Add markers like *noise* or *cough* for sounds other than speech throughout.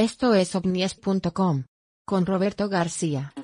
Esto es ovnies.com. Con Roberto García.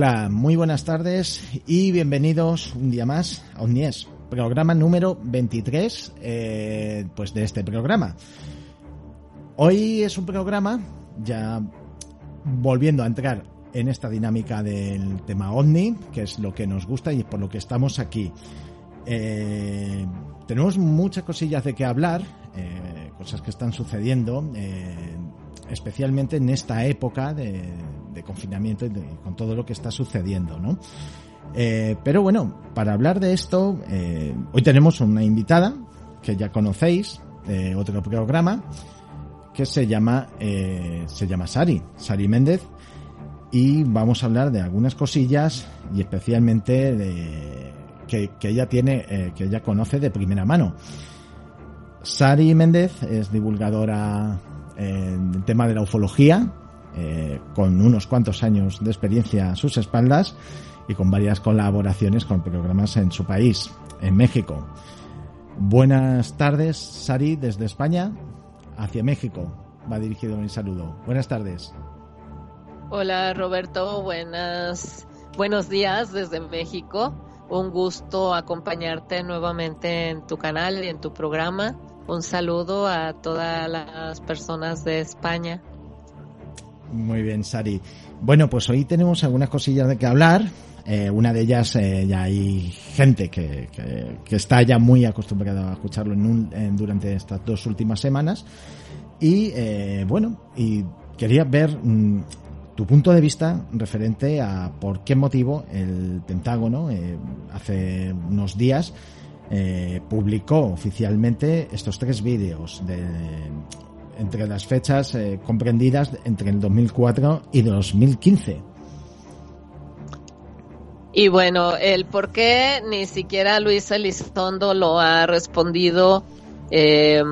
Hola, muy buenas tardes y bienvenidos un día más a Omnies, programa número 23 eh, pues de este programa. Hoy es un programa ya volviendo a entrar en esta dinámica del tema OVNI, que es lo que nos gusta y por lo que estamos aquí. Eh, tenemos muchas cosillas de qué hablar, eh, cosas que están sucediendo, especialmente en esta época de, de confinamiento y con todo lo que está sucediendo, ¿no? Eh, pero bueno, para hablar de esto, eh, hoy tenemos una invitada que ya conocéis de otro programa que se llama eh, se llama Sari, Sari Méndez y vamos a hablar de algunas cosillas y especialmente de que, que ella tiene que ella conoce de primera mano. Sari Méndez es divulgadora en el tema de la ufología, eh, con unos cuantos años de experiencia a sus espaldas y con varias colaboraciones con programas en su país, en México. Buenas tardes, Sari, desde España hacia México. Va dirigido mi saludo. Buenas tardes. Hola Roberto, buenas, buenos días desde México. Un gusto acompañarte nuevamente en tu canal y en tu programa. Un saludo a todas las personas de España. Muy bien, Sari. Bueno, pues hoy tenemos algunas cosillas de que hablar. Eh, una de ellas, eh, ya hay gente que, que- está ya muy acostumbrada a escucharlo en un- en- durante estas dos últimas semanas. Y eh, bueno, y quería ver mm, tu punto de vista referente a por qué motivo el Pentágono eh, hace unos días eh, publicó oficialmente estos tres vídeos de entre las fechas eh, comprendidas entre el 2004 y 2015. Y bueno, el por qué ni siquiera Luis Elizondo lo ha respondido eh,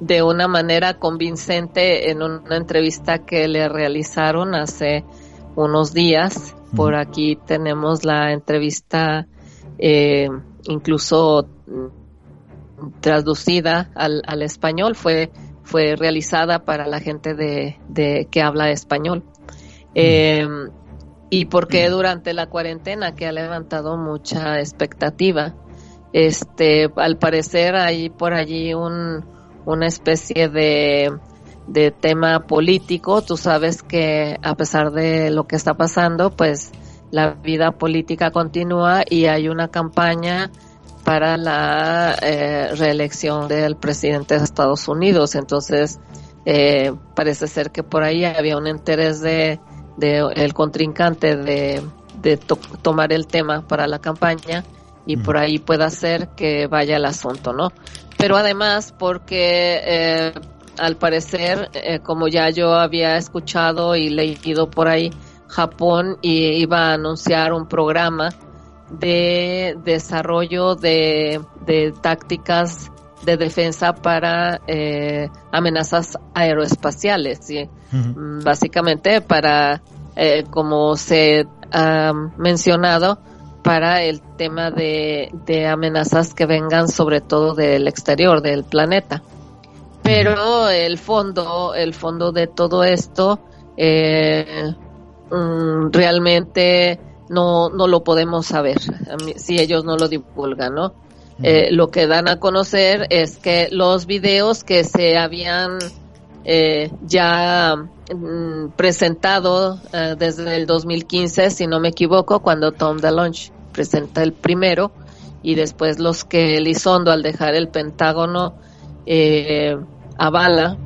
de una manera convincente en una entrevista que le realizaron hace unos días. Por aquí tenemos la entrevista eh, incluso mm, traducida al, al español, fue, fue realizada para la gente de, de que habla español. Eh, y porque durante la cuarentena que ha levantado mucha expectativa. Este, al parecer hay por allí un, una especie de, de tema político. Tú sabes que a pesar de lo que está pasando, pues la vida política continúa y hay una campaña para la eh, reelección del presidente de Estados Unidos. Entonces, eh, parece ser que por ahí había un interés de, de el contrincante de, de to- tomar el tema para la campaña y Ujú. por ahí pueda ser que vaya el asunto, ¿no? Pero además porque eh, al parecer, eh, como ya yo había escuchado y leído por ahí, Japón y iba a anunciar un programa de desarrollo de, de tácticas de defensa para eh, amenazas aeroespaciales, ¿sí? Ujú. Mm, básicamente para, eh, como se ha mencionado, para el tema de, de amenazas que vengan sobre todo del exterior del planeta. Pero el fondo, el fondo de todo esto, eh, mm, realmente no, no lo podemos saber si ellos no lo divulgan, ¿no? Eh, lo que dan a conocer es que los videos que se habían eh, ya mm, presentado eh, desde el 2015, si no me equivoco, cuando Tom DeLonge presenta el primero y después los que Elizondo al dejar el Pentágono eh, avala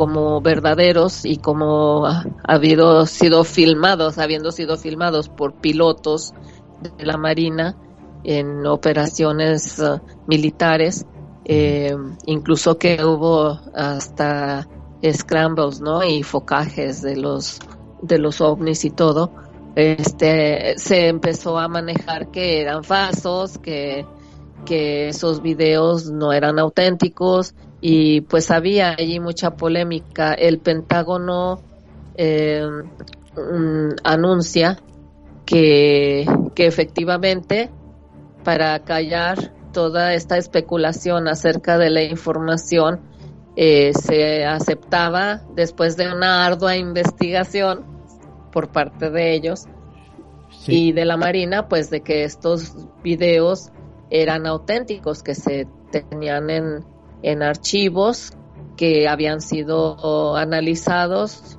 como verdaderos y como ha, habido sido filmados, habiendo sido filmados por pilotos de la Marina en operaciones uh, militares, eh, incluso que hubo hasta scrambles, ¿no? Y focajes de los de los ovnis y todo. Este se empezó a manejar que eran falsos, que que esos videos no eran auténticos y pues había allí mucha polémica. El Pentágono eh, anuncia que, que efectivamente para callar toda esta especulación acerca de la información eh, se aceptaba después de una ardua investigación por parte de ellos y de la Marina, pues de que estos videos eran auténticos, que se tenían en, en archivos que habían sido analizados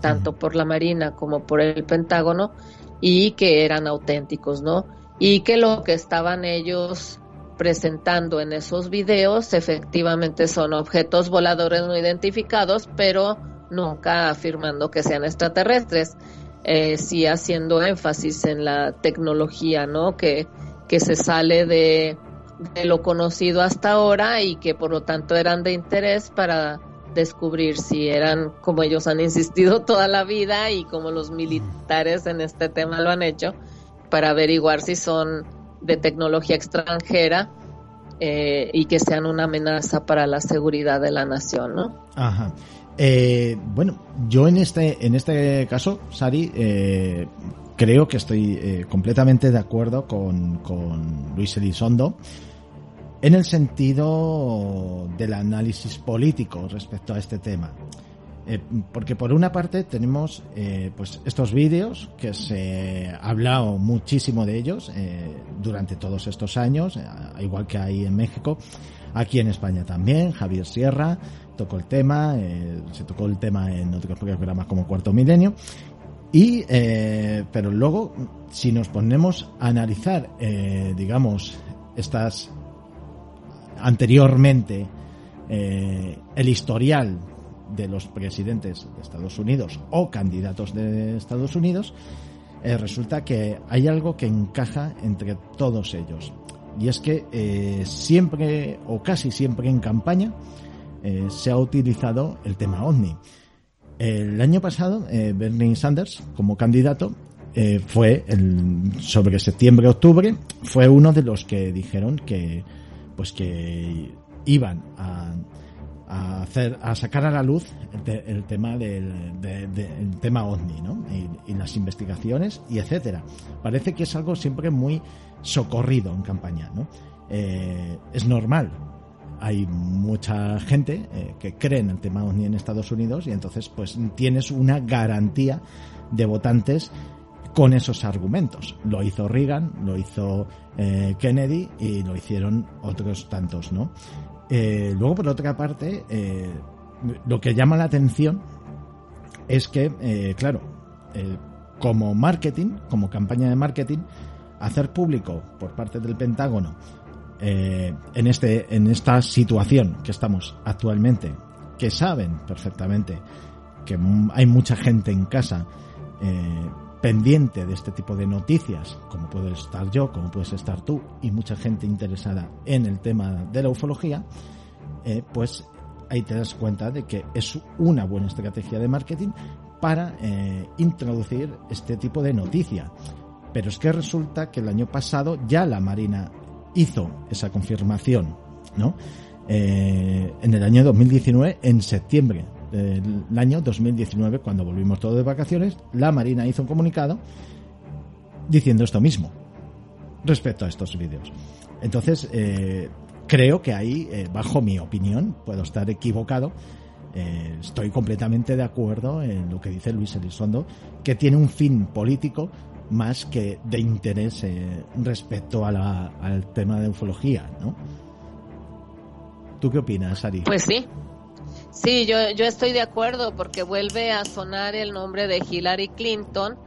tanto por la Marina como por el Pentágono y que eran auténticos, ¿no? Y que lo que estaban ellos presentando en esos videos efectivamente son objetos voladores no identificados, pero nunca afirmando que sean extraterrestres, eh, sí haciendo énfasis en la tecnología, ¿no? Que, que se sale de, de lo conocido hasta ahora y que por lo tanto eran de interés para descubrir si eran como ellos han insistido *laughs* toda la vida y como los militares en este tema lo han hecho, para averiguar si son de tecnología extranjera eh, y que sean una amenaza para la seguridad de la nación, ¿no? Ajá. Eh, bueno, yo en este en este caso, Sari, eh, creo que estoy completamente de acuerdo con, con Luis Elizondo en el sentido del análisis político respecto a este tema. Eh, porque por una parte tenemos eh, pues estos vídeos que se ha hablado muchísimo de ellos eh, durante todos estos años, igual que hay en México, aquí en España también, Javier Sierra tocó el tema, se tocó el tema en otros programas como Cuarto Milenio, y pero luego si nos ponemos a analizar digamos estas anteriormente eh, el historial de los presidentes de Estados Unidos o candidatos de Estados Unidos, eh, resulta que hay algo que encaja entre todos ellos. Y es que eh, siempre o casi siempre en campaña se ha utilizado el tema OVNI. El año pasado, Bernie Sanders, como candidato, fue el, sobre septiembre-octubre, fue uno de los que dijeron que pues que iban a, hacer a sacar a la luz el, tema del tema ovni ¿no? y, las investigaciones y etcétera parece que es algo siempre muy socorrido en campaña ¿no? Eh, es normal hay mucha gente eh, que cree en el tema ovni en Estados Unidos y entonces pues tienes una garantía de votantes con esos argumentos. Lo hizo Reagan, lo hizo eh, Kennedy y lo hicieron otros tantos, ¿no? Eh, luego, por otra parte, eh, lo que llama la atención es que, claro, como marketing, como campaña de marketing, hacer público por parte del Pentágono en, este, en esta situación que estamos actualmente, que saben perfectamente que hay mucha gente en casa pendiente de este tipo de noticias, como puedo estar yo, como puedes estar tú y mucha gente interesada en el tema de la ufología, eh, pues ahí te das cuenta de que es una buena estrategia de marketing para eh, introducir este tipo de noticia. Pero es que resulta que el año pasado ya la Marina hizo esa confirmación, ¿no? Eh, en el año 2019, en septiembre del año 2019, cuando volvimos todos de vacaciones, la Marina hizo un comunicado diciendo esto mismo respecto a estos vídeos. Entonces, eh, creo que ahí, eh, bajo mi opinión, puedo estar equivocado, eh, estoy completamente de acuerdo en lo que dice Luis Elizondo, que tiene un fin político más que de interés respecto a la, al tema de ufología, ¿no? ¿Tú qué opinas, Ari? Pues sí, Sí, yo, yo estoy de acuerdo porque vuelve a sonar el nombre de Hillary Clinton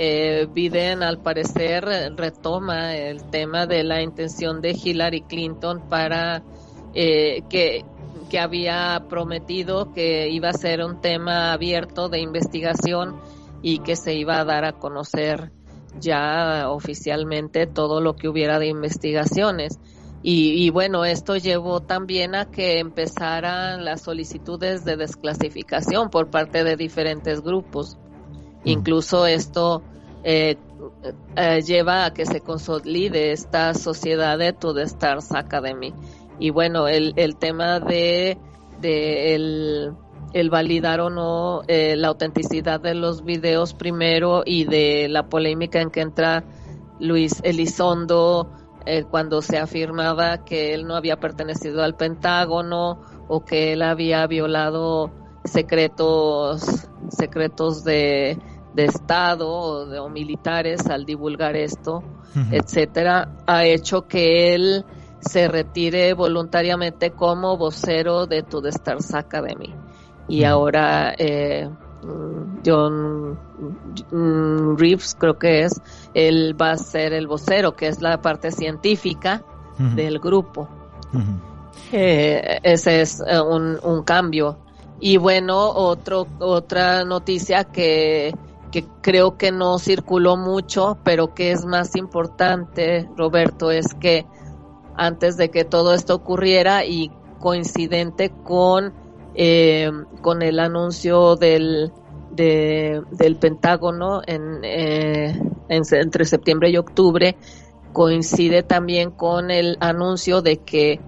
eh, Biden al parecer retoma el tema de la intención de Hillary Clinton para eh, que, que había prometido que iba a ser un tema abierto de investigación y que se iba a dar a conocer ya oficialmente todo lo que hubiera de investigaciones. Y, bueno, esto llevó también a que empezaran las solicitudes de desclasificación por parte de diferentes grupos. Mm. Incluso esto eh, eh, lleva a que se consolide esta sociedad de To The Stars Academy. Y bueno, el, el tema de, de el, el, validar o no eh, la autenticidad de los videos primero y de la polémica en que entra Luis Elizondo eh, cuando se afirmaba que él no había pertenecido al Pentágono o que él había violado secretos secretos de, de Estado o, militares al divulgar esto, etcétera, ha hecho que él se retire voluntariamente como vocero de To The Stars Academy. Y ahora eh, John mm, Reeves, creo que es, él va a ser el vocero, que es la parte científica del grupo. Eh, ese es eh, un, un, cambio. Y bueno, otro, otra noticia que, que creo que no circuló mucho, pero que es más importante, Roberto, es que antes de que todo esto ocurriera y coincidente con, eh, con el anuncio del, del Pentágono en, eh, entre septiembre y octubre, coincide también con el anuncio de que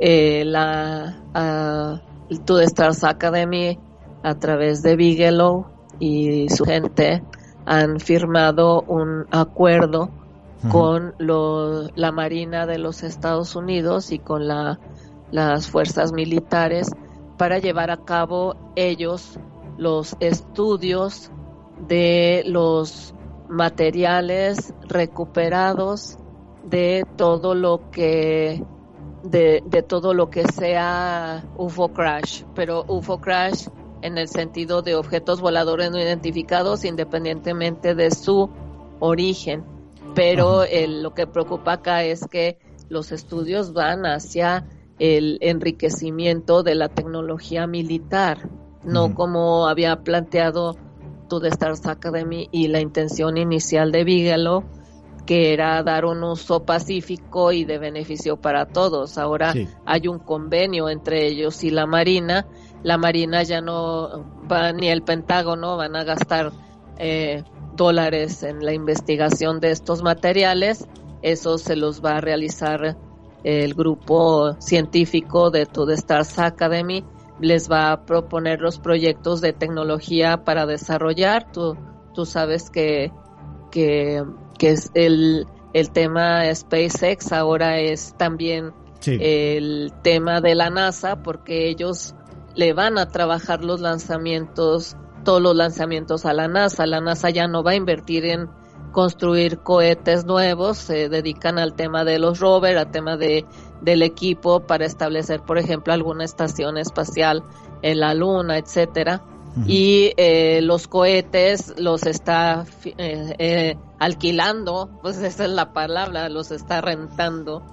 eh, la uh, To Stars Academy a través de Bigelow y su gente han firmado un acuerdo con la Marina de los Estados Unidos y con la, las fuerzas militares para llevar a cabo ellos los estudios de los materiales recuperados de todo lo que de, de, todo lo que sea UFO crash, pero UFO crash en el sentido de objetos voladores no identificados independientemente de su origen. Pero lo que preocupa acá es que los estudios van hacia el enriquecimiento de la tecnología militar, no como había planteado The Stars Academy y la intención inicial de Bigelow, que era dar un uso pacífico y de beneficio para todos. Ahora hay un convenio entre ellos y la Marina. La Marina ya no va ni el Pentágono, van a gastar eh, dólares en la investigación de estos materiales. Eso se los va a realizar el grupo científico de To Stars Academy. Les va a proponer los proyectos de tecnología para desarrollar. Tú, tú sabes que, que, es el, el tema SpaceX ahora es también el tema de la NASA porque ellos le van a trabajar los lanzamientos todos los lanzamientos a la NASA. La NASA ya no va a invertir en construir cohetes nuevos, se dedican al tema de los rovers, al tema de, del equipo para establecer, por ejemplo, alguna estación espacial en la Luna, etcétera. Y eh, los cohetes los está eh, eh, alquilando, pues esa es la palabra, los está rentando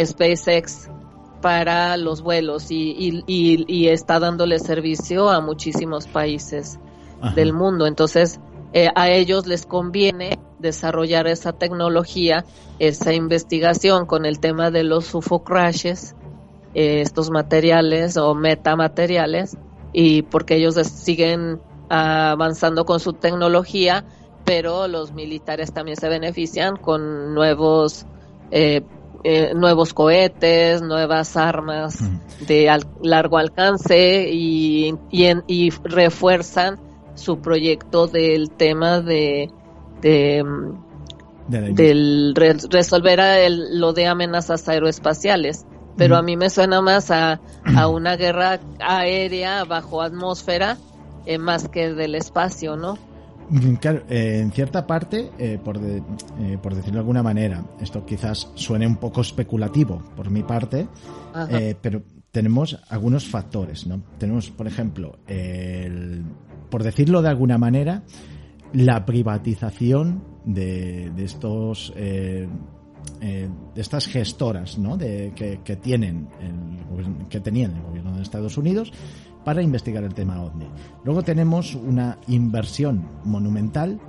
SpaceX para los vuelos y, y, está dándole servicio a muchísimos países del mundo. Entonces, eh, a ellos les conviene desarrollar esa tecnología, esa investigación con el tema de los UFO crashes, eh, estos materiales o metamateriales, y porque ellos siguen avanzando con su tecnología, pero los militares también se benefician con nuevos eh, eh, nuevos cohetes, nuevas armas de largo alcance y, y, refuerzan su proyecto del tema de, de, del resolver lo de amenazas aeroespaciales. Pero a mí me suena más a, *clears throat* a una guerra aérea bajo atmósfera eh, más que del espacio, ¿no? Mm, claro, eh, en cierta parte, eh, por, eh, por decirlo de alguna manera, esto quizás suene un poco especulativo por mi parte, pero tenemos algunos factores, ¿no? Tenemos, por ejemplo, el, por decirlo de alguna manera, la privatización de, estos eh, eh, de estas gestoras ¿no? de, que, tienen el, que tenían el gobierno de Estados Unidos para investigar el tema OVNI. Luego tenemos una inversión monumental,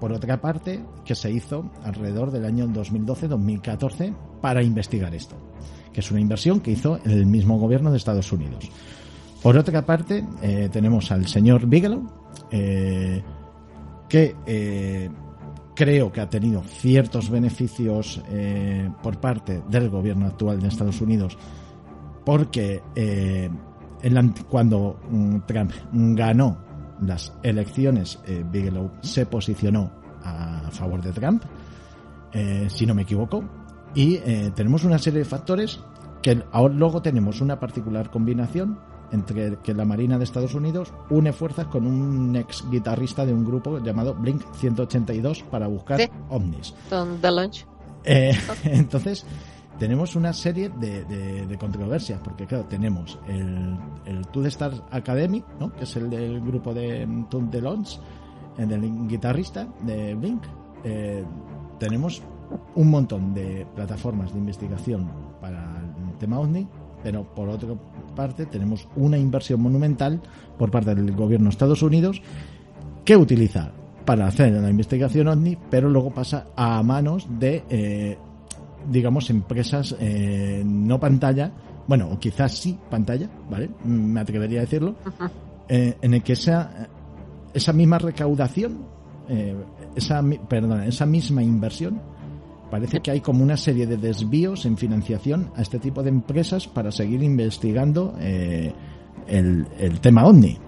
por otra parte, que se hizo alrededor del año 2012-2014 para investigar esto, que es una inversión que hizo el mismo gobierno de Estados Unidos. Por otra parte, eh, tenemos al señor Bigelow, eh, que eh, creo que ha tenido ciertos beneficios por parte del gobierno actual de Estados Unidos, porque cuando mm, Trump ganó las elecciones, Bigelow se posicionó a favor de Trump, si no me equivoco, y tenemos una serie de factores que ahora luego tenemos una particular combinación entre que la Marina de Estados Unidos une fuerzas con un ex guitarrista de un grupo llamado Blink 182 para buscar ovnis. *laughs* entonces, tenemos una serie de, controversias, porque claro, tenemos el, el Two Stars Academy, ¿no? que es el del grupo de Tom DeLonge, el del guitarrista de Blink. Eh, tenemos un montón de plataformas de investigación para el tema OVNI, pero por otra parte tenemos una inversión monumental por parte del gobierno de Estados Unidos que utiliza para hacer la investigación OVNI, pero luego pasa a manos de eh, digamos, empresas eh, no pantalla, bueno, o quizás sí pantalla, ¿vale? Me atrevería a decirlo, eh, en el que esa, esa misma recaudación, eh, esa, perdón, esa misma inversión, parece que hay como una serie de desvíos en financiación a este tipo de empresas para seguir investigando el, el tema OVNI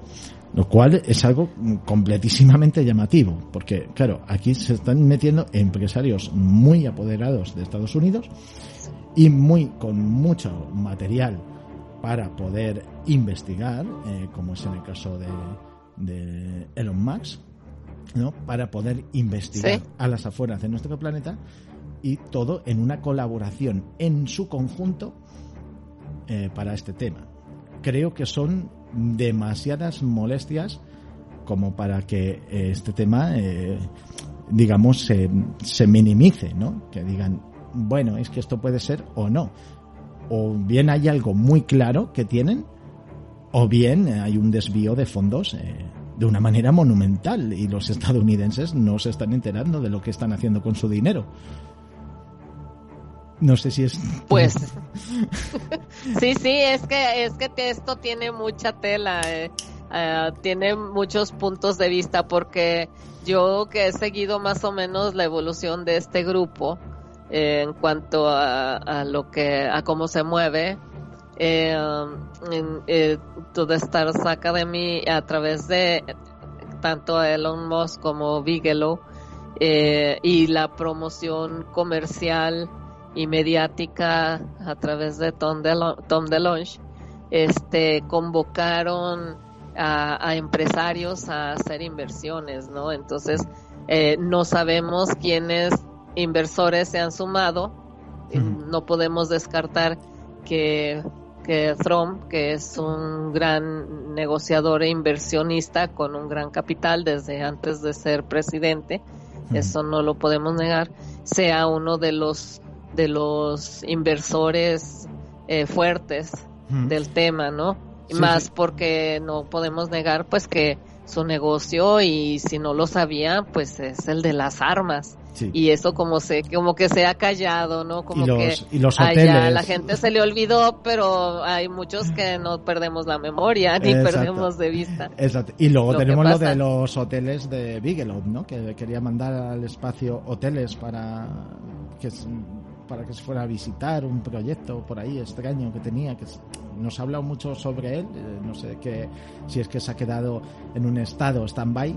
lo cual es algo completísimamente llamativo, porque claro, aquí se están metiendo empresarios muy apoderados de Estados Unidos y muy con mucho material para poder investigar, eh, como es en el caso de, de Elon Musk, ¿no? para poder investigar a las afueras de nuestro planeta y todo en una colaboración en su conjunto eh, para este tema. Creo que son demasiadas molestias como para que eh, este tema, eh, digamos, se, se minimice, ¿no? Que digan, bueno, es que esto puede ser o no. O bien hay algo muy claro que tienen, o bien hay un desvío de fondos eh, de una manera monumental y los estadounidenses no se están enterando de lo que están haciendo con su dinero. No sé si es. Pues. *laughs* sí, sí, es que, es que esto tiene mucha tela. Eh, eh, tiene muchos puntos de vista porque yo que he seguido más o menos la evolución de este grupo eh, en cuanto a, lo que a cómo se mueve eh, en, todo Stars Academy a través de tanto Elon Musk como Bigelow y la promoción comercial y mediática a través de Tom, Tom DeLonge, este, convocaron a, empresarios a hacer inversiones, ¿no? Entonces, eh, no sabemos quiénes inversores se han sumado, no podemos descartar que, que Trump, que es un gran negociador e inversionista con un gran capital desde antes de ser presidente, eso no lo podemos negar, sea uno de los de los inversores eh, fuertes del tema, ¿no? Más porque no podemos negar pues que su negocio y si no lo sabía pues es el de las armas. Y eso como se como que se ha callado, ¿no? Como que y los hoteles. la gente se le olvidó, pero hay muchos que no perdemos la memoria ni perdemos de vista. Exacto. Y luego tenemos lo de los hoteles de Bigelow, ¿no? Que quería mandar al espacio hoteles para que para que se fuera a visitar un proyecto por ahí extraño que tenía, que nos ha hablado mucho sobre él, eh, no sé qué si es que se ha quedado en un estado stand-by,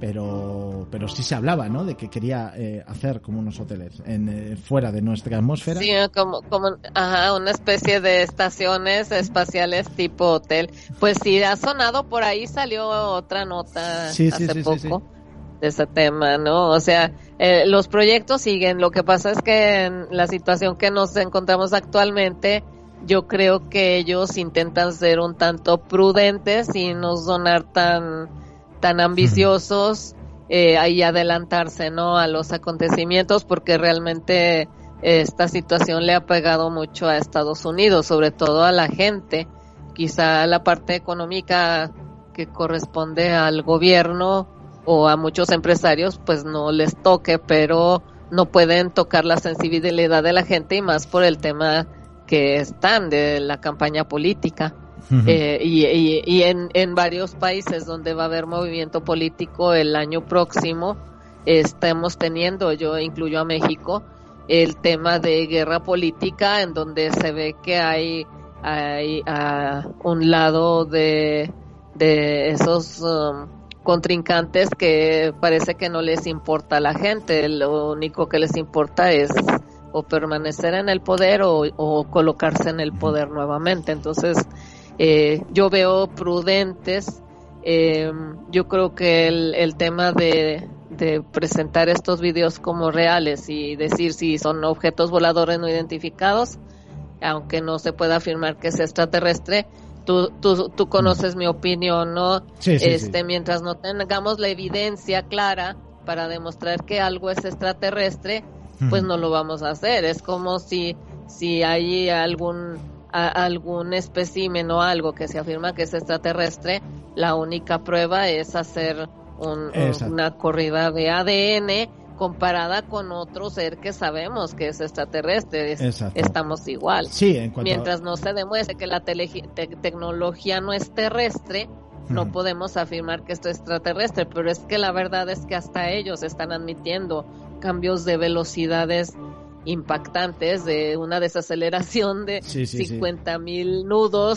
pero, pero sí se hablaba, ¿no? De que quería eh, hacer como unos hoteles en, eh, fuera de nuestra atmósfera. Sí, como, como ajá, una especie de estaciones espaciales tipo hotel. Pues sí, ha sonado por ahí, salió otra nota hace poco de ese tema, ¿no? O sea, eh, los proyectos siguen. Lo que pasa es que en la situación que nos encontramos actualmente, yo creo que ellos intentan ser un tanto prudentes y no sonar tan, tan ambiciosos eh, ahí adelantarse no a los acontecimientos porque realmente esta situación le ha pegado mucho a Estados Unidos, sobre todo a la gente. Quizá la parte económica que corresponde al gobierno o a muchos empresarios pues no les toque, pero no pueden tocar la sensibilidad de la gente y más por el tema que están de la campaña política. Eh, y, y, en, en, varios países donde va a haber movimiento político el año próximo, estamos teniendo, yo incluyo a México, el tema de guerra política en donde se ve que hay, hay a un lado de, de esos um, contrincantes que parece que no les importa a la gente, lo único que les importa es o permanecer en el poder o, colocarse en el poder nuevamente. Entonces, eh, yo veo prudentes. Eh, yo creo que el, el tema de, de, presentar estos videos como reales y decir si son objetos voladores no identificados, aunque no se pueda afirmar que es extraterrestre, tú, tú, tú conoces mi opinión, ¿no? este, Mientras no tengamos la evidencia clara para demostrar que algo es extraterrestre, pues no lo vamos a hacer. Es como si, si hay algún, algún espécimen o algo que se afirma que es extraterrestre, la única prueba es hacer una corrida de ADN comparada con otro ser que sabemos que es extraterrestre. estamos igual. Mientras no se demuestre que la tecnología no es terrestre, no podemos afirmar que esto es extraterrestre, pero es que la verdad es que hasta ellos están admitiendo cambios de velocidades impactantes de una desaceleración de 50 mil nudos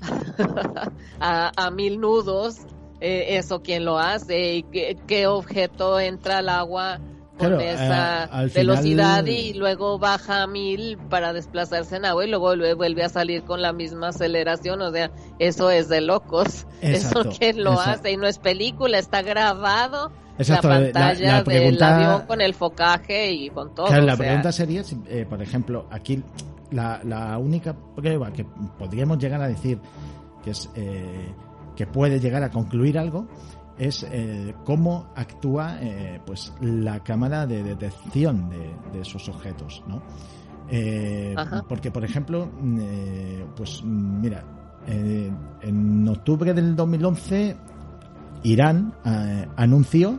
*laughs* a, mil nudos. Eh, eso quién lo hace y qué, objeto entra al agua con esa velocidad y luego baja a mil para desplazarse en agua y luego vuelve a salir con la misma aceleración. O sea, eso es de locos. *laughs* eso quién lo hace y no es película, está grabado la pantalla del avión con el focaje y con todo. la pregunta sería, eh, por ejemplo, aquí la, la, única prueba que podríamos llegar a decir que es eh, que puede llegar a concluir algo es eh, cómo actúa pues la cámara de detección de, esos objetos, ¿no? porque, por ejemplo, pues mira, en octubre del 2011 Irán eh, anunció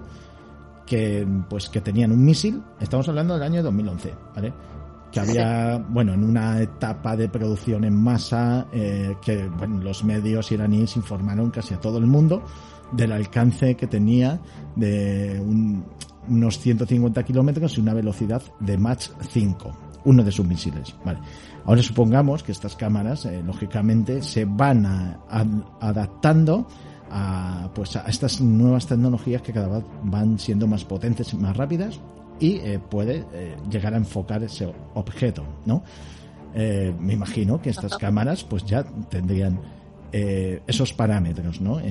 que pues que tenían un misil, estamos hablando del año 2011, ¿vale? Que había, bueno, en una etapa de producción en masa, eh, que bueno, los medios iraníes informaron casi a todo el mundo del alcance que tenía de unos 150 kilómetros y una velocidad de Mach 5, uno de sus misiles, ¿vale? Ahora supongamos que estas cámaras, eh, lógicamente, se van adaptando a, pues a estas nuevas tecnologías que cada vez van siendo más potentes y más rápidas y eh, puede eh, llegar a enfocar ese objeto, ¿no? Me imagino que estas *laughs* cámaras pues ya tendrían esos parámetros, ¿no?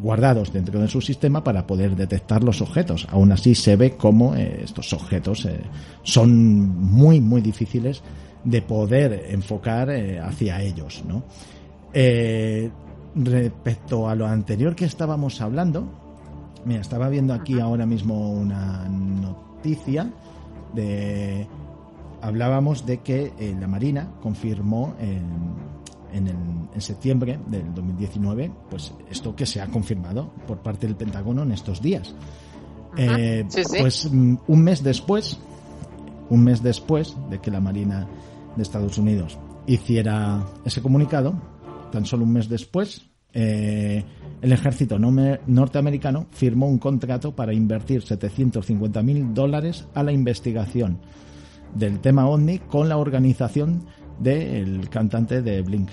guardados dentro de su sistema para poder detectar los objetos. Aún así se ve como estos objetos son muy muy difíciles de poder enfocar hacia ellos, ¿no? respecto a lo anterior que estábamos hablando, mira, estaba viendo aquí ahora mismo una noticia de hablábamos de que eh, la Marina confirmó en, en, septiembre del 2019, pues esto que se ha confirmado por parte del Pentágono en estos días. Eh, pues mm, un mes después, un mes después de que la Marina de Estados Unidos hiciera ese comunicado, tan solo un mes después, eh, el ejército norteamericano firmó un contrato para invertir 750 mil dólares a la investigación del tema OVNI con la organización del cantante de Blink.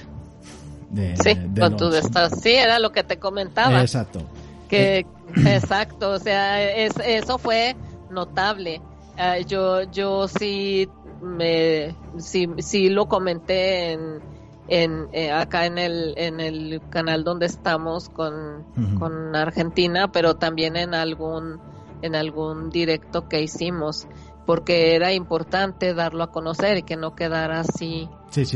sí, con tu sí, era lo que te comentaba. Exacto. Que, eh, *coughs* exacto, o sea, eso fue notable. Uh, yo, yo sí, me, sí, sí lo comenté en en, eh, acá en el, en el canal donde estamos con, con Argentina, pero también en algún, en algún directo que hicimos, porque era importante darlo a conocer y que no quedara así,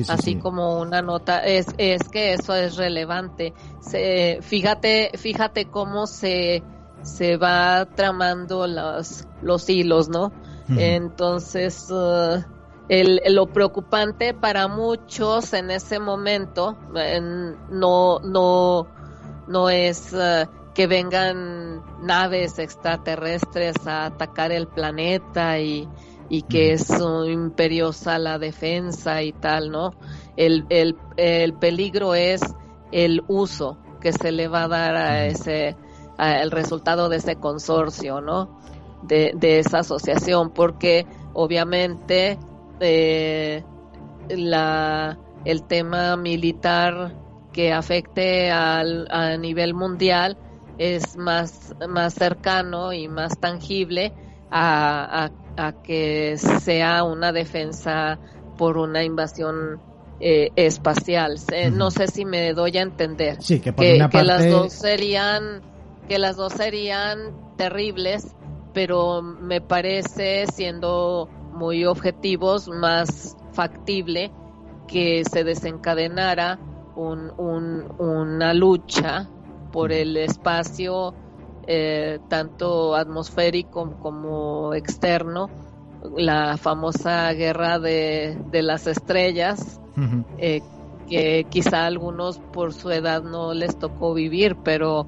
así como una nota. Es, es que eso es relevante. Se, fíjate, fíjate cómo se, se va tramando los, los hilos, ¿no? Entonces, uh, el, lo preocupante para muchos en ese momento no, no, no es uh, que vengan naves extraterrestres a atacar el planeta y, y que es imperiosa la defensa y tal, ¿no? El, el, el peligro es el uso que se le va a dar a ese, el resultado de ese consorcio, ¿no? De, de esa asociación, porque obviamente eh, la, el tema militar que afecte al, a nivel mundial es más, más cercano y más tangible a, a, que sea una defensa por una invasión eh, espacial. No sé si me doy a entender. Sí, que, que, las dos serían que las dos serían terribles, pero me parece siendo muy objetivos más factible que se desencadenara un, un, una lucha por el espacio eh, tanto atmosférico como externo, la famosa guerra de, las estrellas, eh, que quizá a algunos por su edad no les tocó vivir, pero,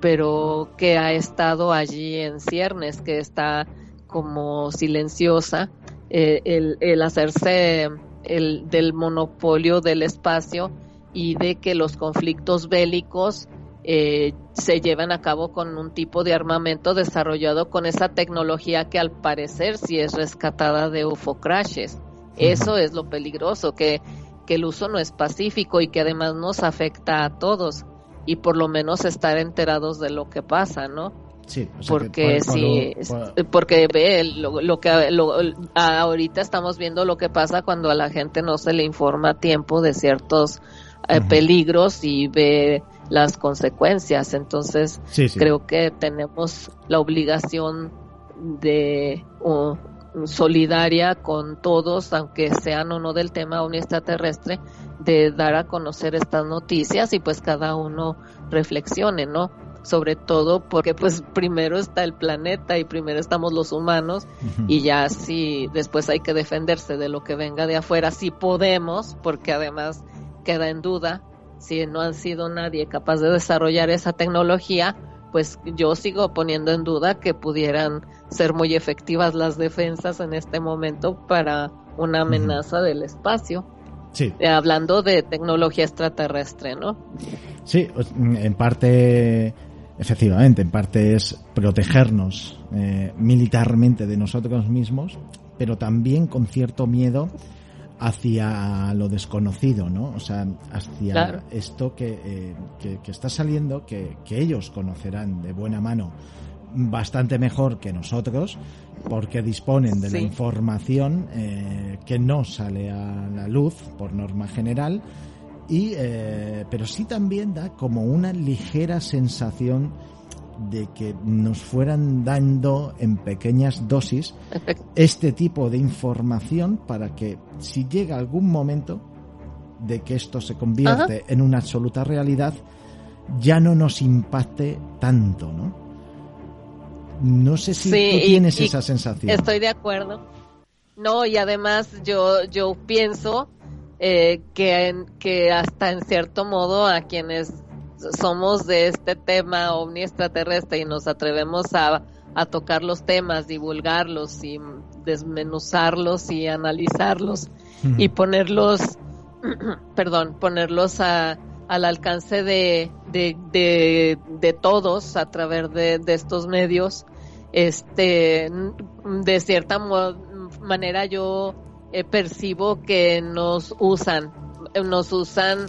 pero que ha estado allí en ciernes, que está como silenciosa, eh, el, el hacerse el, del monopolio del espacio y de que los conflictos bélicos eh, se llevan a cabo con un tipo de armamento desarrollado con esa tecnología que al parecer sí es rescatada de UFO crashes. Eso es lo peligroso, que, que el uso no es pacífico y que además nos afecta a todos y por lo menos estar enterados de lo que pasa, ¿no? Sí, porque sí, porque ve lo, que ahorita estamos viendo lo que pasa cuando a la gente no se le informa a tiempo de ciertos eh, peligros y ve las consecuencias. Entonces, creo que tenemos la obligación de solidaria con todos, aunque sean o no del tema un extraterrestre, de dar a conocer estas noticias y pues cada uno reflexione, ¿no? Sobre todo porque pues primero está el planeta y primero estamos los humanos y ya si después hay que defenderse de lo que venga de afuera, si podemos, porque además queda en duda si no han sido nadie capaz de desarrollar esa tecnología, pues yo sigo poniendo en duda que pudieran ser muy efectivas las defensas en este momento para una amenaza del espacio. Sí. Eh, hablando de tecnología extraterrestre, ¿no? Sí, en parte, efectivamente, en parte es protegernos eh, militarmente de nosotros mismos, pero también con cierto miedo hacia lo desconocido, ¿no? O sea, hacia esto eh, que, que, está saliendo, que, que, ellos conocerán de buena mano bastante mejor que nosotros, porque disponen de la información eh, que no sale a la luz por norma general, y, eh, pero sí también da como una ligera sensación de que nos fueran dando en pequeñas dosis *laughs* este tipo de información para que si llega algún momento de que esto se convierte en una absoluta realidad, ya no nos impacte tanto, ¿no? No sé si tú tienes esa sensación. Estoy de acuerdo. No, y además yo, yo pienso eh, que, que hasta en cierto modo a quienes somos de este tema ovni extraterrestre y nos atrevemos a, a tocar los temas, divulgarlos y desmenuzarlos y analizarlos y ponerlos, *clears throat* perdón, ponerlos a, al alcance de, de, de, todos a través de, de, estos medios, este, de cierta manera yo eh, percibo que nos usan, nos usan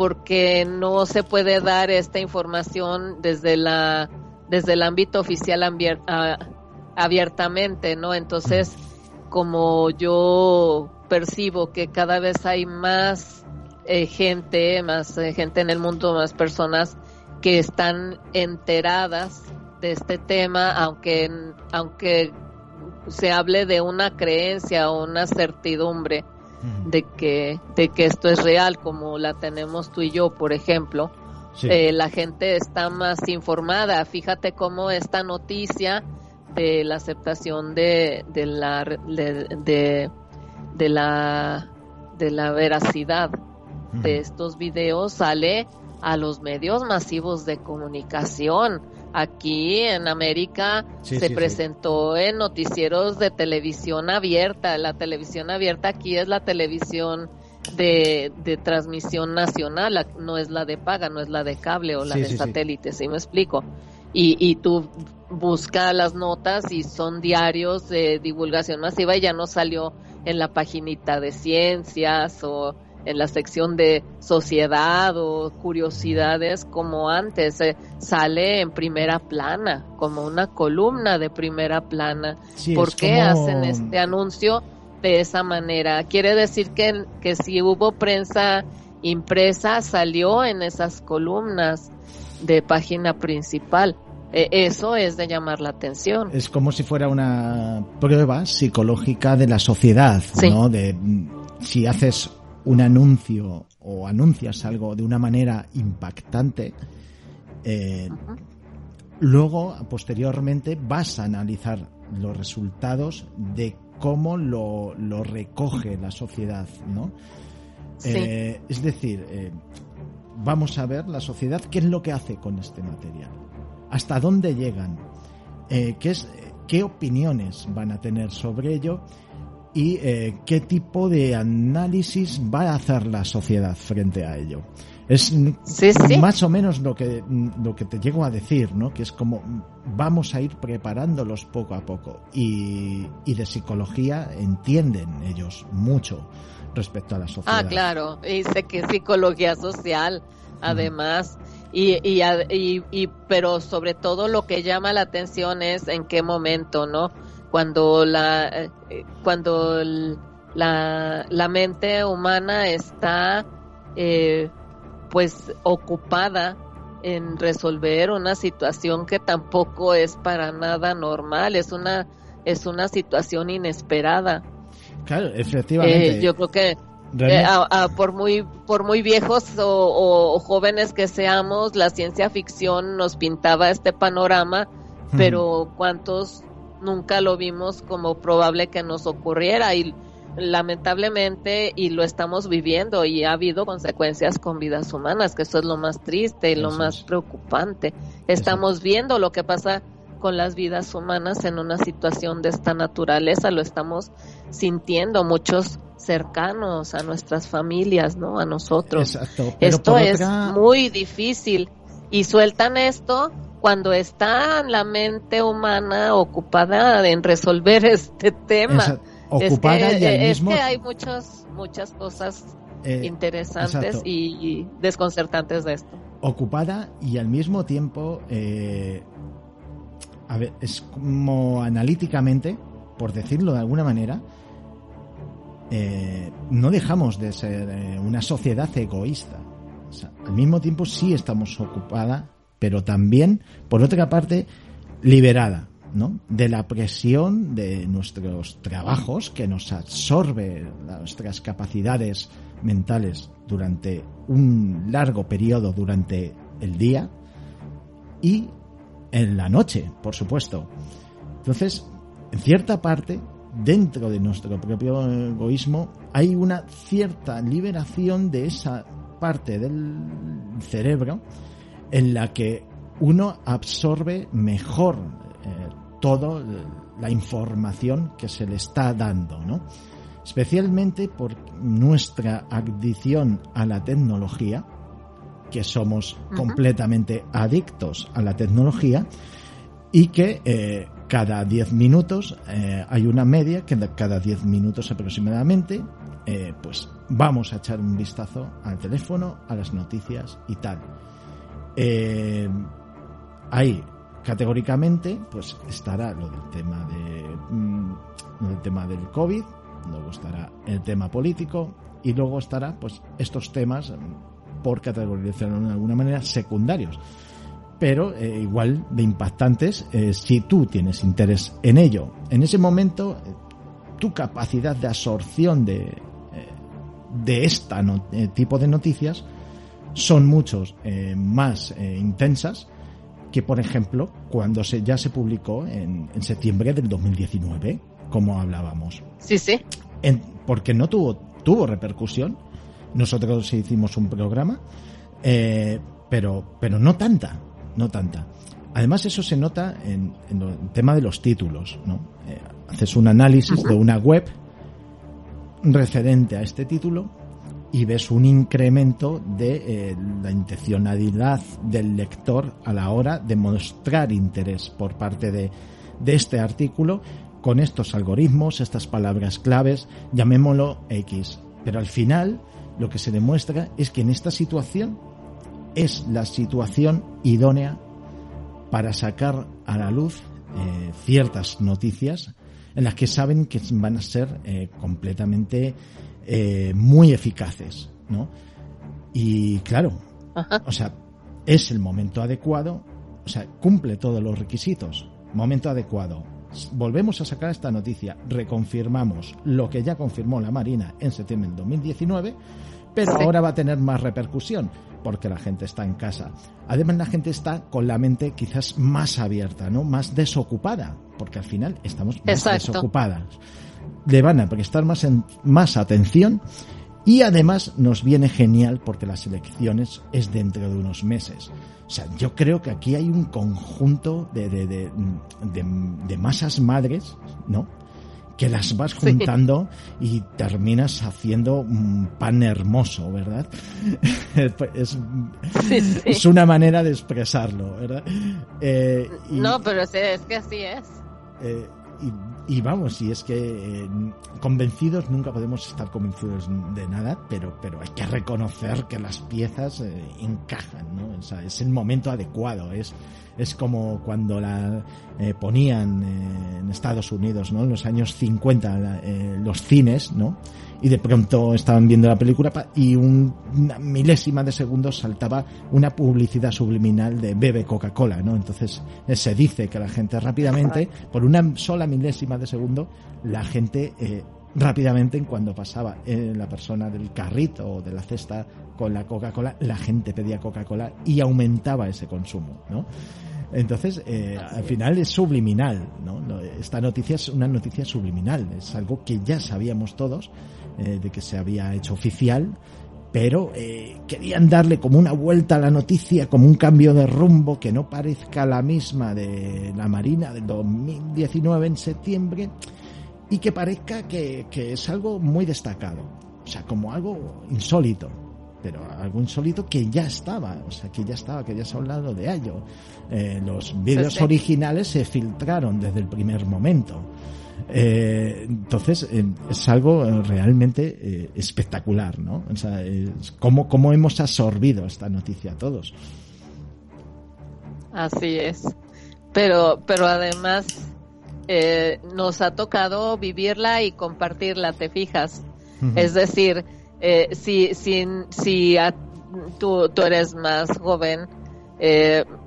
porque no se puede dar esta información desde la desde el ámbito oficial abiertamente, ¿no? Entonces, como yo percibo que cada vez hay más eh, gente, más eh, gente en el mundo, más personas que están enteradas de este tema, aunque aunque se hable de una creencia o una certidumbre de que, de que esto es real, como la tenemos tú y yo, por ejemplo, eh, la gente está más informada. Fíjate cómo esta noticia de la aceptación de, de la de, de, la de la veracidad de estos videos sale a los medios masivos de comunicación. Aquí en América se presentó en noticieros de televisión abierta. La televisión abierta aquí es la televisión de, de, transmisión nacional, no es la de paga, no es la de cable o la de satélite, ¿sí me explico? Y, y tú buscas las notas y son diarios de divulgación masiva y ya no salió en la paginita de ciencias o en la sección de sociedad o curiosidades como antes, eh, sale en primera plana, como una columna de primera plana. ¿Por qué hacen este anuncio de esa manera? Quiere decir que, que si hubo prensa impresa, salió en esas columnas de página principal. E, eso es de llamar la atención. Es como si fuera una prueba psicológica de la sociedad, ¿no? De si haces un anuncio o anuncias algo de una manera impactante, eh, luego, posteriormente, vas a analizar los resultados de cómo lo, recoge la sociedad, ¿no? Eh, es decir, eh, vamos a ver la sociedad qué es lo que hace con este material, hasta dónde llegan, qué, es, qué opiniones van a tener sobre ello y eh, qué tipo de análisis va a hacer la sociedad frente a ello. Es más o menos lo que, lo que te llego a decir, ¿no? Que es como vamos a ir preparándolos poco a poco. Y, y de psicología entienden ellos mucho respecto a la sociedad. Ah, claro. Y sé que psicología social, además. Y, y, y, y, pero sobre todo lo que llama la atención es en qué momento, ¿no? Cuando la eh, cuando la, la, mente humana está eh, pues ocupada en resolver una situación que tampoco es para nada normal es una es una situación inesperada. Claro efectivamente. Eh, yo creo que por muy por muy viejos o, jóvenes que seamos la ciencia ficción nos pintaba este panorama pero cuántos nunca lo vimos como probable que nos ocurriera y lamentablemente y lo estamos viviendo y ha habido consecuencias con vidas humanas, que eso es lo más triste y lo más preocupante. Estamos viendo lo que pasa con las vidas humanas en una situación de esta naturaleza, lo estamos sintiendo muchos cercanos a nuestras familias, ¿no? A nosotros. Esto es muy difícil y sueltan esto cuando está la mente humana ocupada en resolver *laughs* este tema. ocupada es que, y al mismo... es que hay muchas, muchas cosas eh, interesantes y, desconcertantes de esto. Ocupada y al mismo tiempo, eh, a ver, es como analíticamente, por decirlo de alguna manera, eh, no dejamos de ser una sociedad egoísta. al mismo tiempo sí estamos ocupada pero también, por otra parte, liberada ¿no? de la presión de nuestros trabajos que nos absorbe nuestras capacidades mentales durante un largo periodo durante el día y en la noche, por supuesto. Entonces, en cierta parte, dentro de nuestro propio egoísmo, hay una cierta liberación de esa parte del cerebro en la que uno absorbe mejor eh, toda la información que se le está dando, ¿no? Especialmente por nuestra adicción a la tecnología, que somos completamente adictos a la tecnología y que eh, cada 10 minutos eh, hay una media que cada 10 minutos aproximadamente pues vamos a echar un vistazo al teléfono, a las noticias y tal. Eh, ahí, categóricamente, pues estará lo del tema de mm, del tema del COVID, luego estará el tema político y luego estará pues estos temas mm, por categorizarlo de alguna manera secundarios pero eh, igual de impactantes eh, si tú tienes interés en ello. En ese momento, tu capacidad de absorción de, de este tipo de noticias son muchos eh, más eh, intensas que, por ejemplo, cuando se, ya se publicó en, en septiembre del 2019, como hablábamos. Sí, sí. En- porque no tuvo, tuvo repercusión. Nosotros hicimos un programa, eh, pero, pero no tanta, no tanta. Además, eso se nota en, en el tema de los títulos, ¿no? Eh, haces un análisis de una web referente a este título y ves un incremento de eh, la intencionalidad del lector a la hora de mostrar interés por parte de, de este artículo con estos algoritmos, estas palabras claves, llamémoslo X. Pero al final lo que se demuestra es que en esta situación es la situación idónea para sacar a la luz eh, ciertas noticias en las que saben que van a ser eh, completamente eh, muy eficaces, ¿no? Y claro, Ajá. o sea, es el momento adecuado, o sea, cumple todos los requisitos, momento adecuado. Volvemos a sacar esta noticia, reconfirmamos lo que ya confirmó la Marina en septiembre del 2019, pero Sí. ahora va a tener más repercusión porque la gente está en casa. Además la gente está con la mente quizás más abierta, ¿no? Más desocupada, porque al final estamos más Exacto. desocupadas. Le van a prestar más, en- más atención y además nos viene genial porque las elecciones es dentro de unos meses. O sea, yo creo que aquí hay un conjunto de, de, de, de- de masas madres, ¿no? Que las vas Sí. juntando y terminas haciendo un pan hermoso, ¿verdad? *laughs* es, Sí, sí. es una manera de expresarlo, ¿verdad? Eh, y- No, pero es que así es. eh, y, y vamos, y es que eh, convencidos nunca podemos estar convencidos de nada, pero, pero hay que reconocer que las piezas eh, encajan, ¿no? O sea, es el momento adecuado, es, es como cuando la eh, ponían eh, en Estados Unidos, ¿no? En los años 50, la- eh, los cines, ¿no? Y de pronto estaban viendo la película y un- una milésima de segundos saltaba una publicidad subliminal de bebe Coca-Cola, ¿no? Entonces eh, se dice que la gente rápidamente, por una sola milésima de segundo, la gente eh, rápidamente, en cuando pasaba eh, la persona del carrito o de la cesta con la Coca-Cola, la gente pedía Coca-Cola y aumentaba ese consumo, ¿no? Entonces, eh, al final es subliminal. No, Esta noticia es una noticia subliminal, es algo que ya sabíamos todos, eh, de que se había hecho oficial, pero eh, querían darle como una vuelta a la noticia, como un cambio de rumbo que no parezca la misma de la Marina del 2019 en septiembre y que parezca que, que es algo muy destacado, o sea, como algo insólito, pero algo insólito que ya estaba, o sea, que ya estaba, que ya se ha hablado de ello. Eh, los vídeos originales se filtraron desde el primer momento. Eh, entonces eh, es algo eh, realmente eh, espectacular, ¿no? O sea, es cómo, cómo hemos absorbido esta noticia todos. Así es. Pero, pero además eh, nos ha tocado vivirla y compartirla, ¿te fijas? Es decir, si, si, si a- tú, tú eres más joven,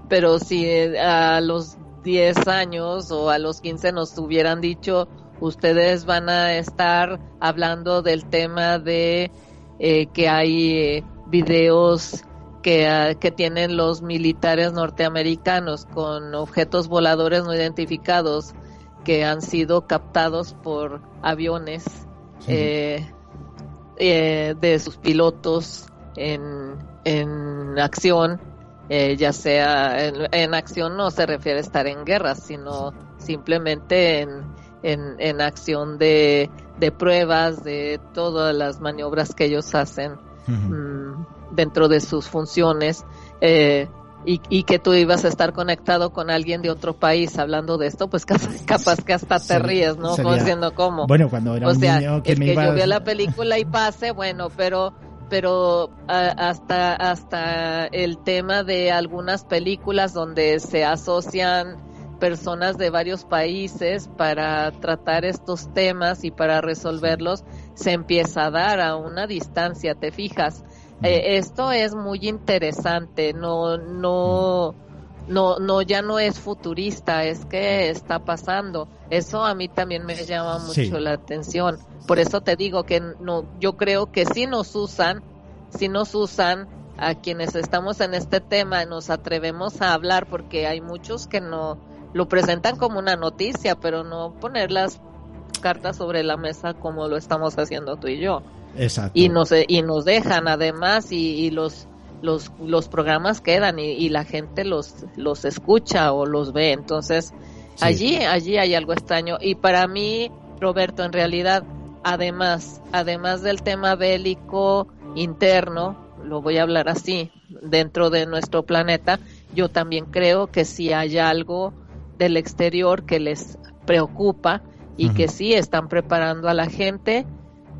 pero si a los 10 años o a los 15 nos hubieran dicho, ustedes van a estar hablando del tema de eh, que hay eh, videos que, ah, que tienen los militares norteamericanos con objetos voladores no identificados que han sido captados por aviones eh, eh, de sus pilotos en, en acción, eh, ya sea en, en acción no se refiere a estar en guerra, sino simplemente en, en, en acción de, de pruebas, de todas las maniobras que ellos hacen mm, dentro de sus funciones. eh, y, y que tú ibas a estar conectado con alguien de otro país hablando de esto, pues capaz, *laughs* capaz que hasta te ríes, ¿no? Como diciendo cómo. Bueno, cuando era o un sea, niño que es me que iba yo vea la película y pase, bueno, pero pero a- hasta hasta el tema de algunas películas donde se asocian personas de varios países para tratar estos temas y para resolverlos se empieza a dar a una distancia, ¿te fijas? Eh, esto es muy interesante, no no no no ya no es futurista, es que está pasando. Eso a mí también me llama mucho Sí. la atención. Por eso te digo que no yo creo que sí nos usan, sí nos usan a quienes estamos en este tema nos atrevemos a hablar porque hay muchos que no lo presentan como una noticia, pero no poner las cartas sobre la mesa como lo estamos haciendo tú y yo. Exacto. Y nos, y nos dejan además y, los, los, los programas quedan y, la gente los, los escucha o los ve. Entonces, allí, allí hay algo extraño. Y para mí, Roberto, en realidad, además, además del tema bélico interno, lo voy a hablar así, dentro de nuestro planeta, yo también creo que si hay algo del exterior que les preocupa y que sí están preparando a la gente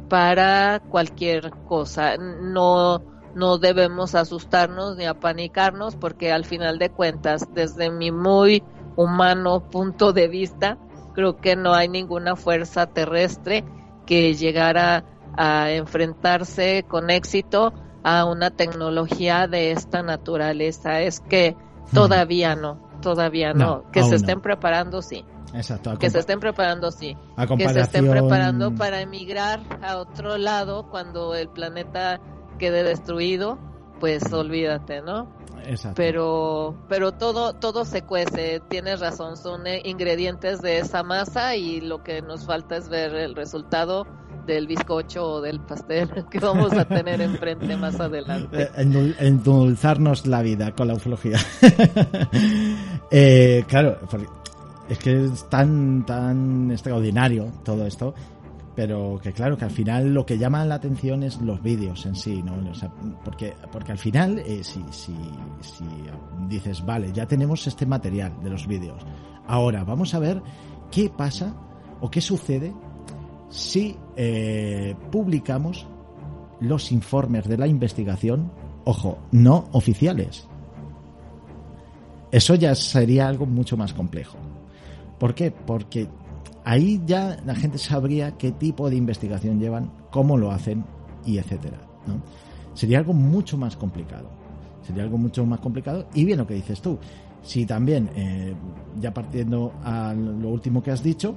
para cualquier cosa. No, no debemos asustarnos ni apanicarnos porque al final de cuentas, desde mi muy humano punto de vista, creo que no hay ninguna fuerza terrestre que llegara a enfrentarse con éxito a una tecnología de esta naturaleza. Es que todavía no, todavía no. que se estén preparando, sí. Exacto. Que se estén preparando, sí. Que se estén preparando para emigrar a otro lado cuando el planeta quede destruido, pues olvídate, ¿no? Exacto. Pero, pero todo, todo se cuece, tienes razón, son eh, ingredientes de esa masa y lo que nos falta es ver el resultado del bizcocho o del pastel *laughs* que vamos a tener enfrente más adelante. Eh, endulzarnos la vida con la ufología. *laughs* eh, claro, es que es tan, tan extraordinario todo esto, pero que claro, que al final lo que llama la atención es los vídeos en sí, ¿no? porque, porque al final, eh, si, si, si dices, vale, ya tenemos este material de los vídeos, ahora vamos a ver qué pasa o qué sucede si eh, publicamos los informes de la investigación, ojo, no oficiales. Eso ya sería algo mucho más complejo. ¿Por qué? Porque ahí ya la gente sabría qué tipo de investigación llevan, cómo lo hacen y etcétera. Sería algo mucho más complicado. Sería algo mucho más complicado. Y bien lo que dices tú. Si también, eh, ya partiendo a lo último que has dicho,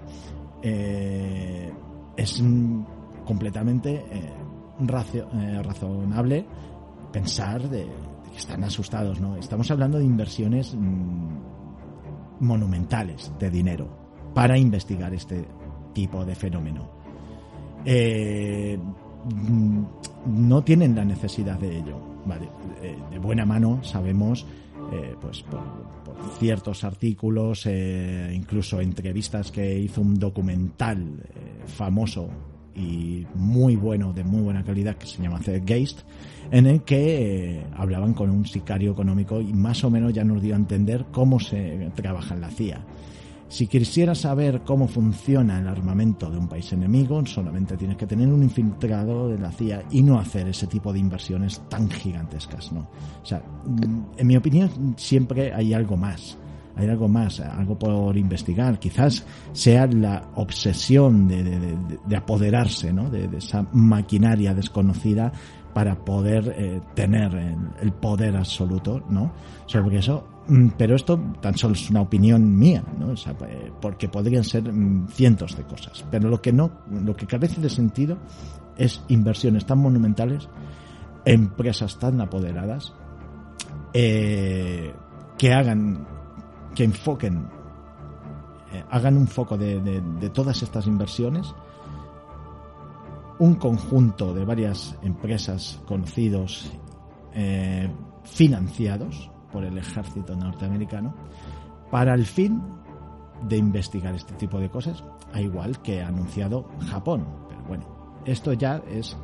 eh, es completamente eh, razonable pensar de, que están asustados, ¿no? Estamos hablando de inversiones mm, monumentales de dinero para investigar este tipo de fenómeno. Eh, mm, no tienen la necesidad de ello. Eh, de buena mano sabemos, eh, pues por, ciertos artículos, incluso entrevistas que hizo un documental famoso y muy bueno, de muy buena calidad, que se llama The Geist, en el que eh, hablaban con un sicario económico y más o menos ya nos dio a entender cómo se trabaja en la CIA. Si quisieras saber cómo funciona el armamento de un país enemigo, solamente tienes que tener un infiltrado de la CIA y no hacer ese tipo de inversiones tan gigantescas, ¿no? O sea, mm, en mi opinión siempre hay algo más hay algo más, algo por investigar. Quizás sea la obsesión de, apoderarse ¿no? de, esa maquinaria desconocida para poder eh, tener el, poder absoluto ¿no? sobre eso. Mm, pero esto tan solo es una opinión mía, ¿no? Eh, porque podrían ser mm, cientos de cosas. Pero lo que no, lo que carece de sentido es inversiones tan monumentales, empresas tan apoderadas, eh, que hagan que enfoquen, eh, hagan un foco de, todas estas inversiones, un conjunto de varias empresas conocidos, eh, financiados por el ejército norteamericano, para el fin de investigar este tipo de cosas, a igual que ha anunciado Japón. Pero bueno, esto ya es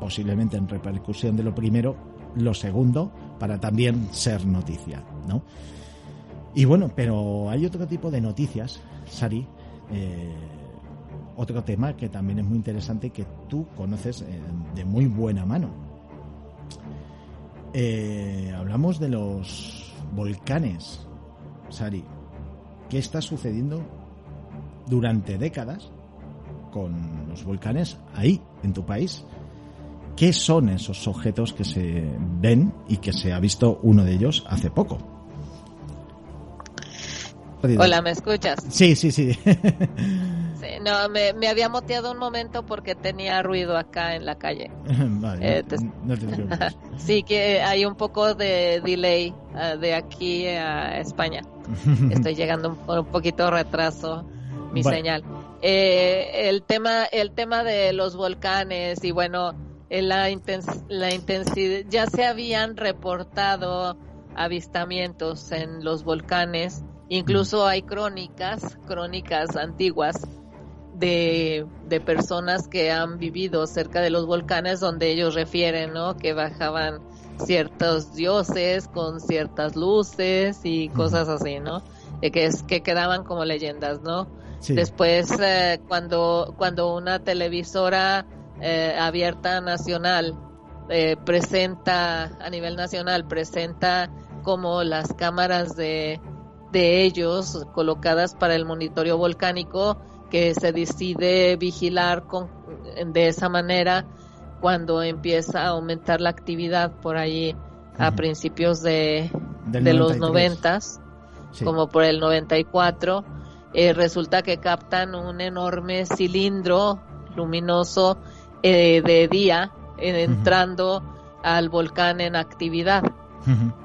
posiblemente en repercusión de lo primero, lo segundo, para también ser noticia, ¿no? Y bueno, pero hay otro tipo de noticias, Sari, eh, otro tema que también es muy interesante que tú conoces eh, de muy buena mano. Eh, hablamos de los volcanes, Sari. ¿Qué está sucediendo durante décadas con los volcanes ahí, en tu país? ¿Qué son esos objetos que se ven y que se ha visto uno de ellos hace poco? Hola, ¿me escuchas? Sí, sí, sí. *laughs* *laughs* no, me, me, había moteado un momento porque tenía ruido acá en la calle. *laughs* vale, eh, no, te preocupes. *laughs* sí, que hay un poco de delay uh, de aquí a España. Estoy llegando un, un poquito retraso mi señal. Eh, el tema, el tema de los volcanes y bueno, eh, la intensidad, ya se habían reportado avistamientos en los volcanes, incluso hay crónicas, crónicas antiguas de, de, personas que han vivido cerca de los volcanes donde ellos refieren, ¿no? Que bajaban ciertos dioses con ciertas luces y cosas así, ¿no? que, es, que quedaban como leyendas, ¿no? Después, eh, cuando, cuando una televisora eh, abierta nacional eh, presenta, a nivel nacional, presenta como las cámaras de, de ellos colocadas para el monitoreo volcánico, que se decide vigilar con, de esa manera cuando empieza a aumentar la actividad por ahí a principios de, de los noventas, como por el 94, eh, resulta que captan un enorme cilindro luminoso eh, de día eh, entrando al volcán en actividad.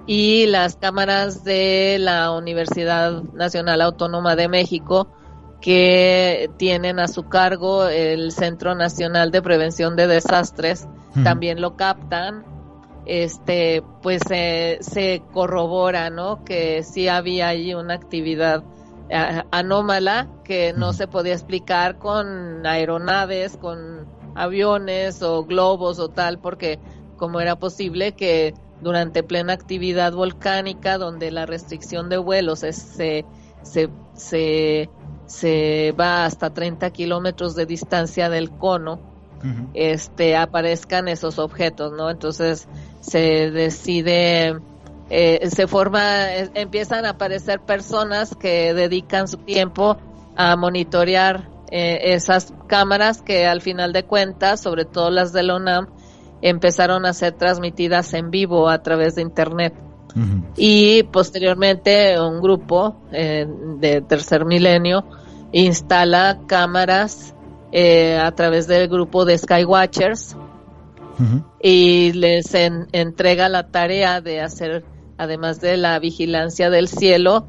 Y las cámaras de la Universidad Nacional Autónoma de México que tienen a su cargo el Centro Nacional de Prevención de Desastres, también lo captan. Este, pues se corrobora, ¿no? Que sí había ahí una actividad anómala que no se podía explicar con aeronaves, con aviones o globos o tal, porque como era posible que durante plena actividad volcánica, donde la restricción de vuelos se, se, se se va hasta 30 kilómetros de distancia del cono, este, aparezcan esos objetos, ¿no? Entonces se decide, eh, se forma, empiezan a aparecer personas que dedican su tiempo a monitorear eh, esas cámaras que al final de cuentas, sobre todo las de la UNAM, empezaron a ser transmitidas en vivo a través de Internet. Y posteriormente un grupo eh, de tercer milenio instala cámaras eh, a través del grupo de Skywatchers y les entrega la tarea de hacer, además de la vigilancia del cielo,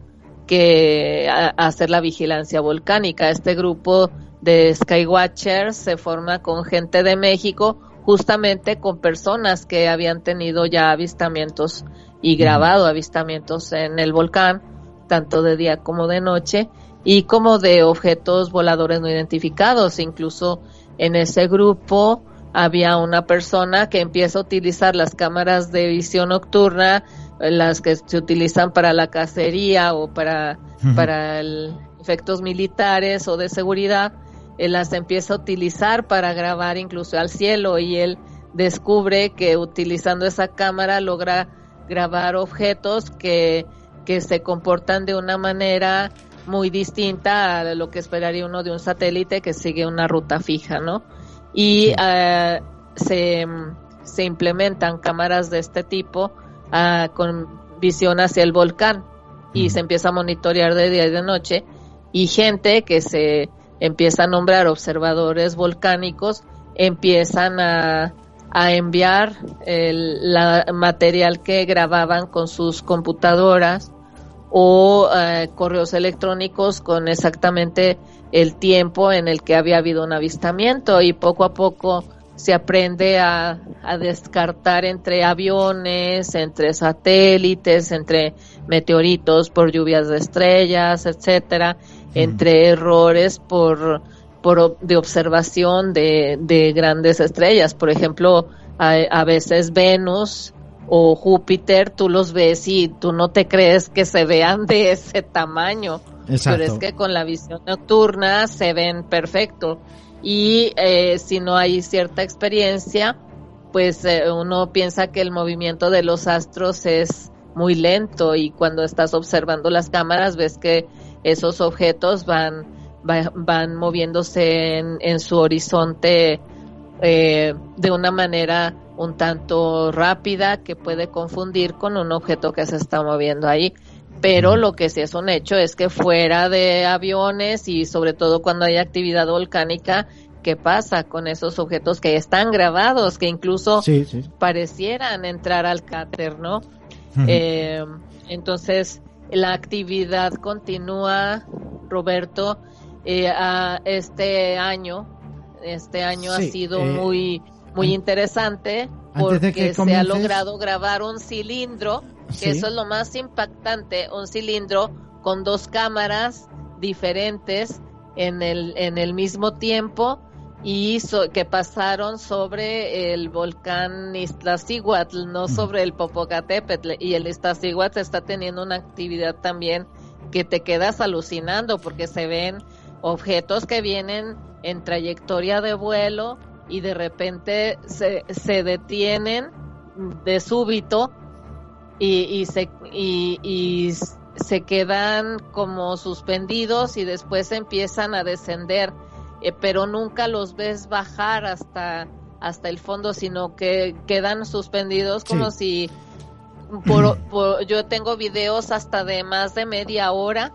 que hacer la vigilancia volcánica. Este grupo de Skywatchers se forma con gente de México, justamente con personas que habían tenido ya avistamientos y grabado avistamientos en el volcán, tanto de día como de noche, y como de objetos voladores no identificados. Incluso en ese grupo había una persona que empieza a utilizar las cámaras de visión nocturna, las que se utilizan para la cacería o para, para efectos militares o de seguridad, él las empieza a utilizar para grabar incluso al cielo y él descubre que utilizando esa cámara logra grabar objetos que, que se comportan de una manera muy distinta a lo que esperaría uno de un satélite que sigue una ruta fija, ¿no? Y eh, se, se, implementan cámaras de este tipo uh, con visión hacia el volcán y se empieza a monitorear de día y de noche y gente que se empieza a nombrar observadores volcánicos empiezan a, a enviar el la material que grababan con sus computadoras o eh, correos electrónicos con exactamente el tiempo en el que había habido un avistamiento y poco a poco se aprende a, descartar entre aviones, entre satélites, entre meteoritos por lluvias de estrellas, etcétera, entre errores por, por de observación de, de grandes estrellas. Por ejemplo, a, a veces Venus o Júpiter, tú los ves y tú no te crees que se vean de ese tamaño. Pero es que con la visión nocturna se ven perfecto. Y eh, si no hay cierta experiencia, pues eh, uno piensa que el movimiento de los astros es muy lento y cuando estás observando las cámaras ves que esos objetos van, van, moviéndose en, en, su horizonte eh, de una manera un tanto rápida que puede confundir con un objeto que se está moviendo ahí. pero lo que sí es un hecho es que fuera de aviones y sobre todo cuando hay actividad volcánica, ¿qué pasa con esos objetos que están grabados, que incluso parecieran entrar al cráter, ¿no? Eh, entonces, la actividad continúa, Roberto, eh, a este año. Este año ha sido eh, muy, muy interesante porque se ha logrado grabar un cilindro que eso es lo más impactante, un cilindro con dos cámaras diferentes en el, en el mismo tiempo y que pasaron sobre el volcán Iztaccíhuatl, no sobre el Popocatépetl. Y el Iztaccíhuatl está teniendo una actividad también que te quedas alucinando porque se ven objetos que vienen en trayectoria de vuelo y de repente se, se detienen de súbito y, se, y, se quedan como suspendidos y después empiezan a descender, eh, pero nunca los ves bajar hasta, hasta el fondo, sino que quedan suspendidos como si... Por, yo tengo videos hasta de más de media hora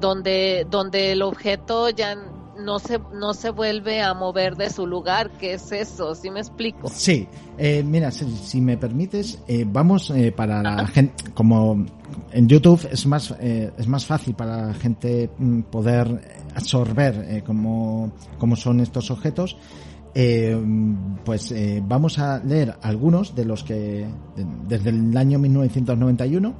donde donde el objeto ya no se, no se vuelve a mover de su lugar. ¿Qué es eso? ¿Sí me explico? Sí, eh, mira, si, me permites, eh, vamos eh, para la gente, como en YouTube es más, es más fácil para la gente mm, poder absorber cómo, cómo son estos objetos. pues vamos a leer algunos de los que desde el año 1991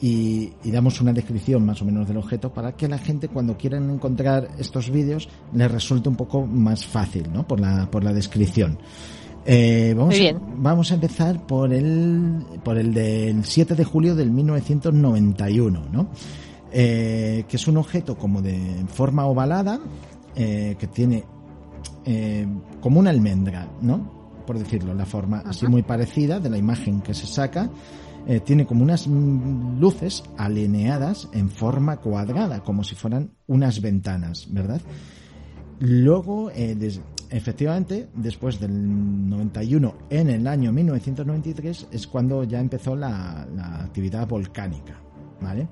y, damos una descripción más o menos del objeto para que la gente cuando quieran encontrar estos vídeos les resulte un poco más fácil, ¿no? Por la, por la descripción. Eh, vamos, A, vamos a empezar por el, por el del 7 de julio del 1991, ¿no? Eh, que es un objeto como de forma ovalada, eh, que tiene como una almendra, ¿no? Por decirlo, la forma así muy parecida de la imagen que se saca. Eh, tiene como unas luces alineadas en forma cuadrada, como si fueran unas ventanas, ¿verdad? Luego, eh, efectivamente, después del 91, en el año 1993, es cuando ya empezó la, la actividad volcánica, ¿vale?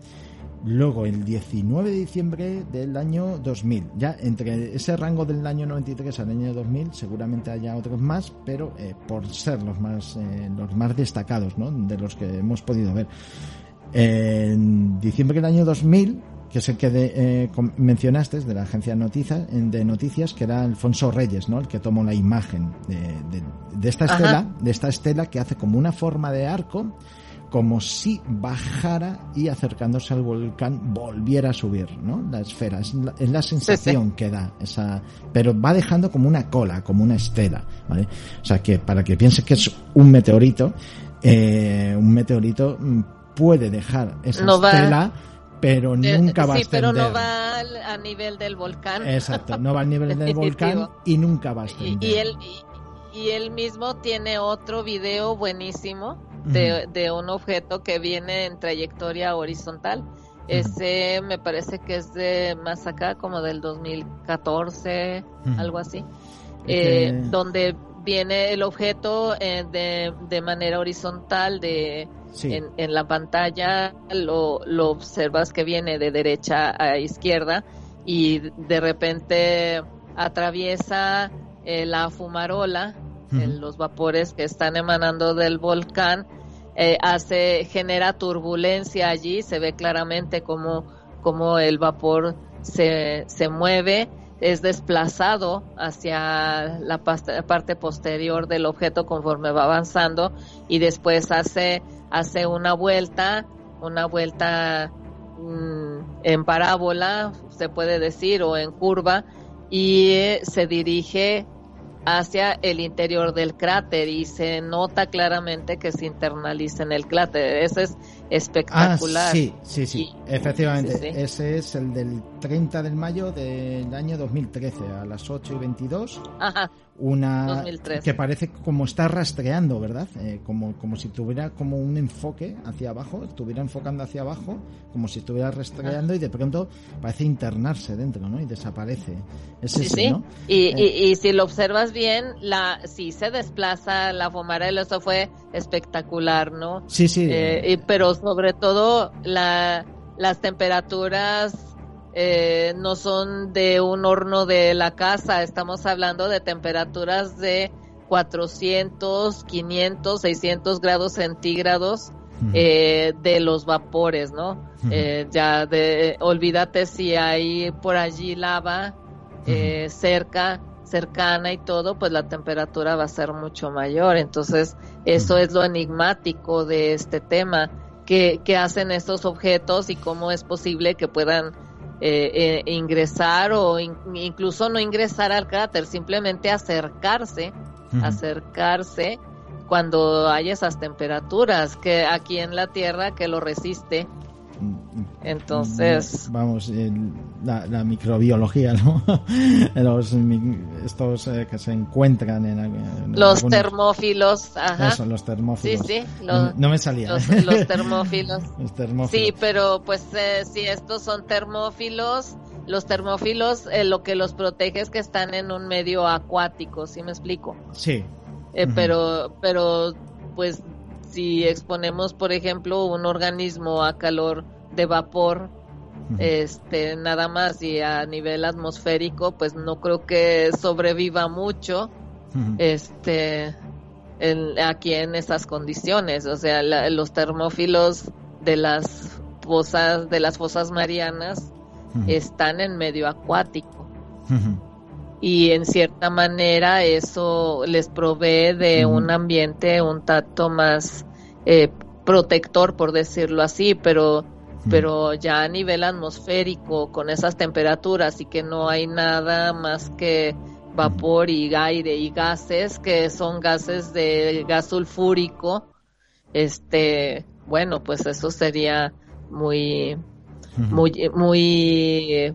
Luego, el 19 de diciembre del año 2000. Ya entre ese rango del año 93 al año 2000, seguramente haya otros más, pero eh, por ser los más, eh, los más destacados, ¿no? De los que hemos podido ver. En diciembre del año 2000, que es el que eh, mencionaste, de la agencia de noticias, de noticias, que era Alfonso Reyes, ¿no? El que tomó la imagen de, de esta estela, de esta estela que hace como una forma de arco como si bajara y acercándose al volcán volviera a subir, ¿no? La esfera, es la, sensación que da, esa, pero va dejando como una cola, como una estela, ¿vale? O sea que para que piense que es un meteorito, eh, un meteorito mm, puede dejar esa estela, pero nunca va a ascender. Sí, pero no va a nivel del volcán. Exacto, no va al nivel del *laughs* volcán y nunca va a ascender. Y, él, y él mismo tiene otro video buenísimo de, un objeto que viene en trayectoria horizontal. Ese me parece que es de más acá, como del 2014, algo así, eh, donde viene el objeto eh, de, de, manera horizontal de en, la pantalla lo, lo observas que viene de derecha a izquierda y de repente atraviesa eh, la fumarola los vapores que están emanando del volcán eh, hace genera turbulencia allí se ve claramente como como el vapor se, se mueve es desplazado hacia la parte posterior del objeto conforme va avanzando y después hace hace una vuelta una vuelta mm, en parábola se puede decir o en curva y eh, se dirige hacia el interior del cráter y se nota claramente que se internaliza en el cráter. Ese es espectacular. Ah, sí, sí, sí, efectivamente. Ese es el del 30 de mayo del año 2013 a las 8 y 22. Ajá una que parece como está rastreando, ¿verdad? Eh, como, como si tuviera como un enfoque hacia abajo, estuviera enfocando hacia abajo, como si estuviera rastreando y de pronto parece internarse dentro, ¿no? Y desaparece. Es sí, sí. Y, y, si lo observas bien la, sí se desplaza la Fomarel, eso fue espectacular, ¿no? Sí, sí. Eh, pero sobre todo la, las temperaturas eh, no son de un horno de la casa, estamos hablando de temperaturas de 400, 500, 600 grados centígrados eh, de los vapores, ¿no? Eh, ya de, olvídate si hay por allí lava eh, cerca, cercana y todo, pues la temperatura va a ser mucho mayor. Entonces, eso es lo enigmático de este tema. ¿Qué, hacen estos objetos y cómo es posible que puedan ingresar o incluso no ingresar al cráter, simplemente acercarse, acercarse cuando hay esas temperaturas que aquí en la Tierra que lo resiste. Entonces, vamos, la, microbiología, ¿no? *laughs* los, estos eh, que se encuentran en, los termófilos, ajá. Eso, los termófilos. Sí, sí, no, me salía. Los, *laughs* termófilos. los termófilos. Sí, pero pues eh, si estos son termófilos, los termófilos eh, lo que los protege es que están en un medio acuático, ¿sí me explico? Sí, eh, pero, pero, pues, si exponemos, por ejemplo, un organismo a calor de vapor, este, nada más y a nivel atmosférico, pues no creo que sobreviva mucho, este, aquí en esas condiciones. O sea, los termófilos de las fosas, de las fosas marianas, están en medio acuático. Y en cierta manera eso les provee de un ambiente un tanto más eh, protector por decirlo así pero pero ya a nivel atmosférico con esas temperaturas y que no hay nada más que vapor y aire y gases que son gases de gas sulfúrico este bueno pues eso sería muy muy muy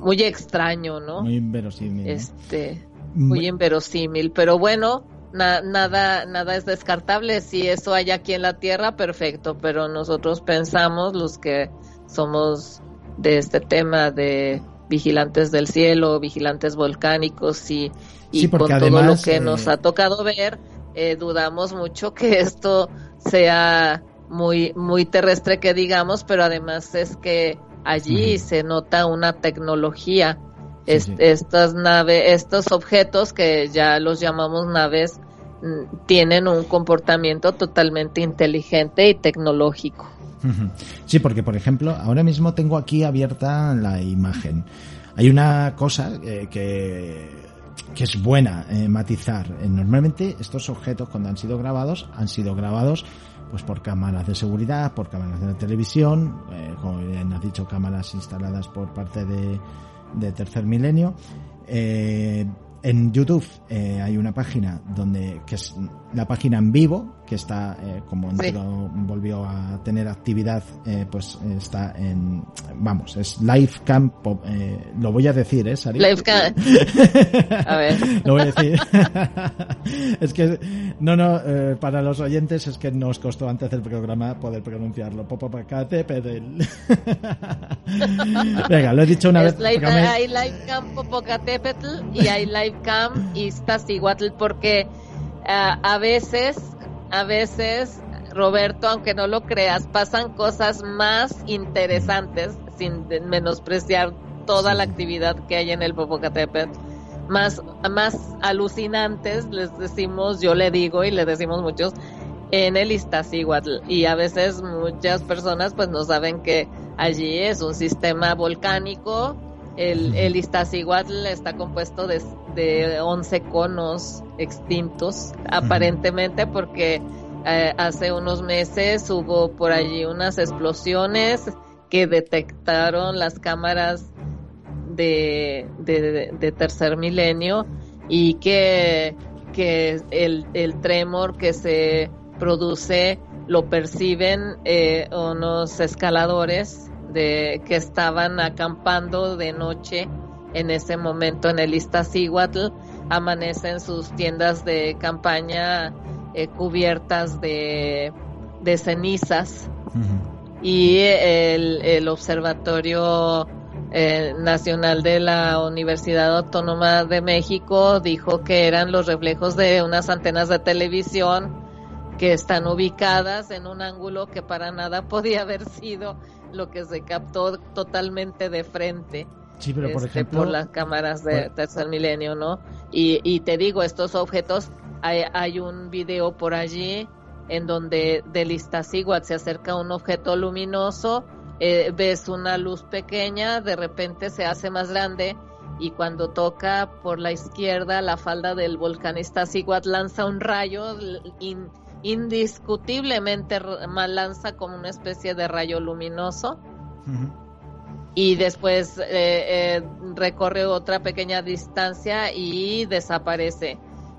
muy extraño, ¿no? Muy inverosímil. Este, muy inverosímil, pero bueno, nada, nada es descartable. Si eso hay aquí en la Tierra, perfecto, pero nosotros pensamos, los que somos de este tema de vigilantes del cielo, vigilantes volcánicos y, y con todo lo que nos eh, ha tocado ver, eh, dudamos mucho que esto sea muy, muy terrestre que digamos, pero además es que allí se nota una tecnología. Estas naves, estos objetos que ya los llamamos naves, mm, tienen un comportamiento totalmente inteligente y tecnológico. Sí, porque por ejemplo, ahora mismo tengo aquí abierta la imagen. Hay una cosa eh, que, que es buena eh, matizar. Eh, normalmente estos objetos cuando han sido grabados han sido grabados pues por cámaras de seguridad, por cámaras de televisión, eh, como bien has dicho, cámaras instaladas por parte de, de Tercer Milenio. Eh, en YouTube eh, hay una página donde que es la página en vivo que está eh, como volvió a tener actividad eh, pues está en vamos es Livecam eh, lo voy a decir eh Sari? Livecam *laughs* a ver. Lo voy a decir. *laughs* Es que no no eh, para los oyentes es que nos costó antes del programa poder pronunciarlo. Popopacate Pedel. *laughs* Venga lo he dicho una vez hay Livecam Popocatépetl y hay Livecam Iztaccíhuatl porque a veces, a veces, Roberto, aunque no lo creas, pasan cosas más interesantes, sin menospreciar toda la actividad que hay en el Popocatépetl, más, más alucinantes, les decimos, yo le digo y le decimos muchos, en el Iztaccíhuatl. Y a veces muchas personas pues no saben que allí es un sistema volcánico el, el Iztaccíhuatl está compuesto de, de 11 conos extintos, aparentemente porque eh, hace unos meses hubo por allí unas explosiones que detectaron las cámaras de, de, tercer milenio y que, que el, el, tremor que se produce lo perciben eh, unos escaladores de que estaban acampando de noche en ese momento en el Iztaccíhuatl. Amanecen sus tiendas de campaña eh, cubiertas de, cenizas. Y el, observatorio eh, nacional de la Universidad Autónoma de México dijo que eran los reflejos de unas antenas de televisión que están ubicadas en un ángulo que para nada podía haber sido lo que se captó totalmente de frente. Sí, pero por este, ejemplo. por las cámaras de tercer milenio, ¿no? Y, y te digo, estos objetos, hay, hay un video por allí en donde del Iztaccíhuatl se acerca un objeto luminoso, eh, ves una luz pequeña, de repente se hace más grande y cuando toca por la izquierda la falda del volcán Iztaccíhuatl lanza un rayo in, indiscutiblemente lanza como una especie de rayo luminoso. Uh -huh. Y después eh, eh, recorre otra pequeña distancia y desaparece.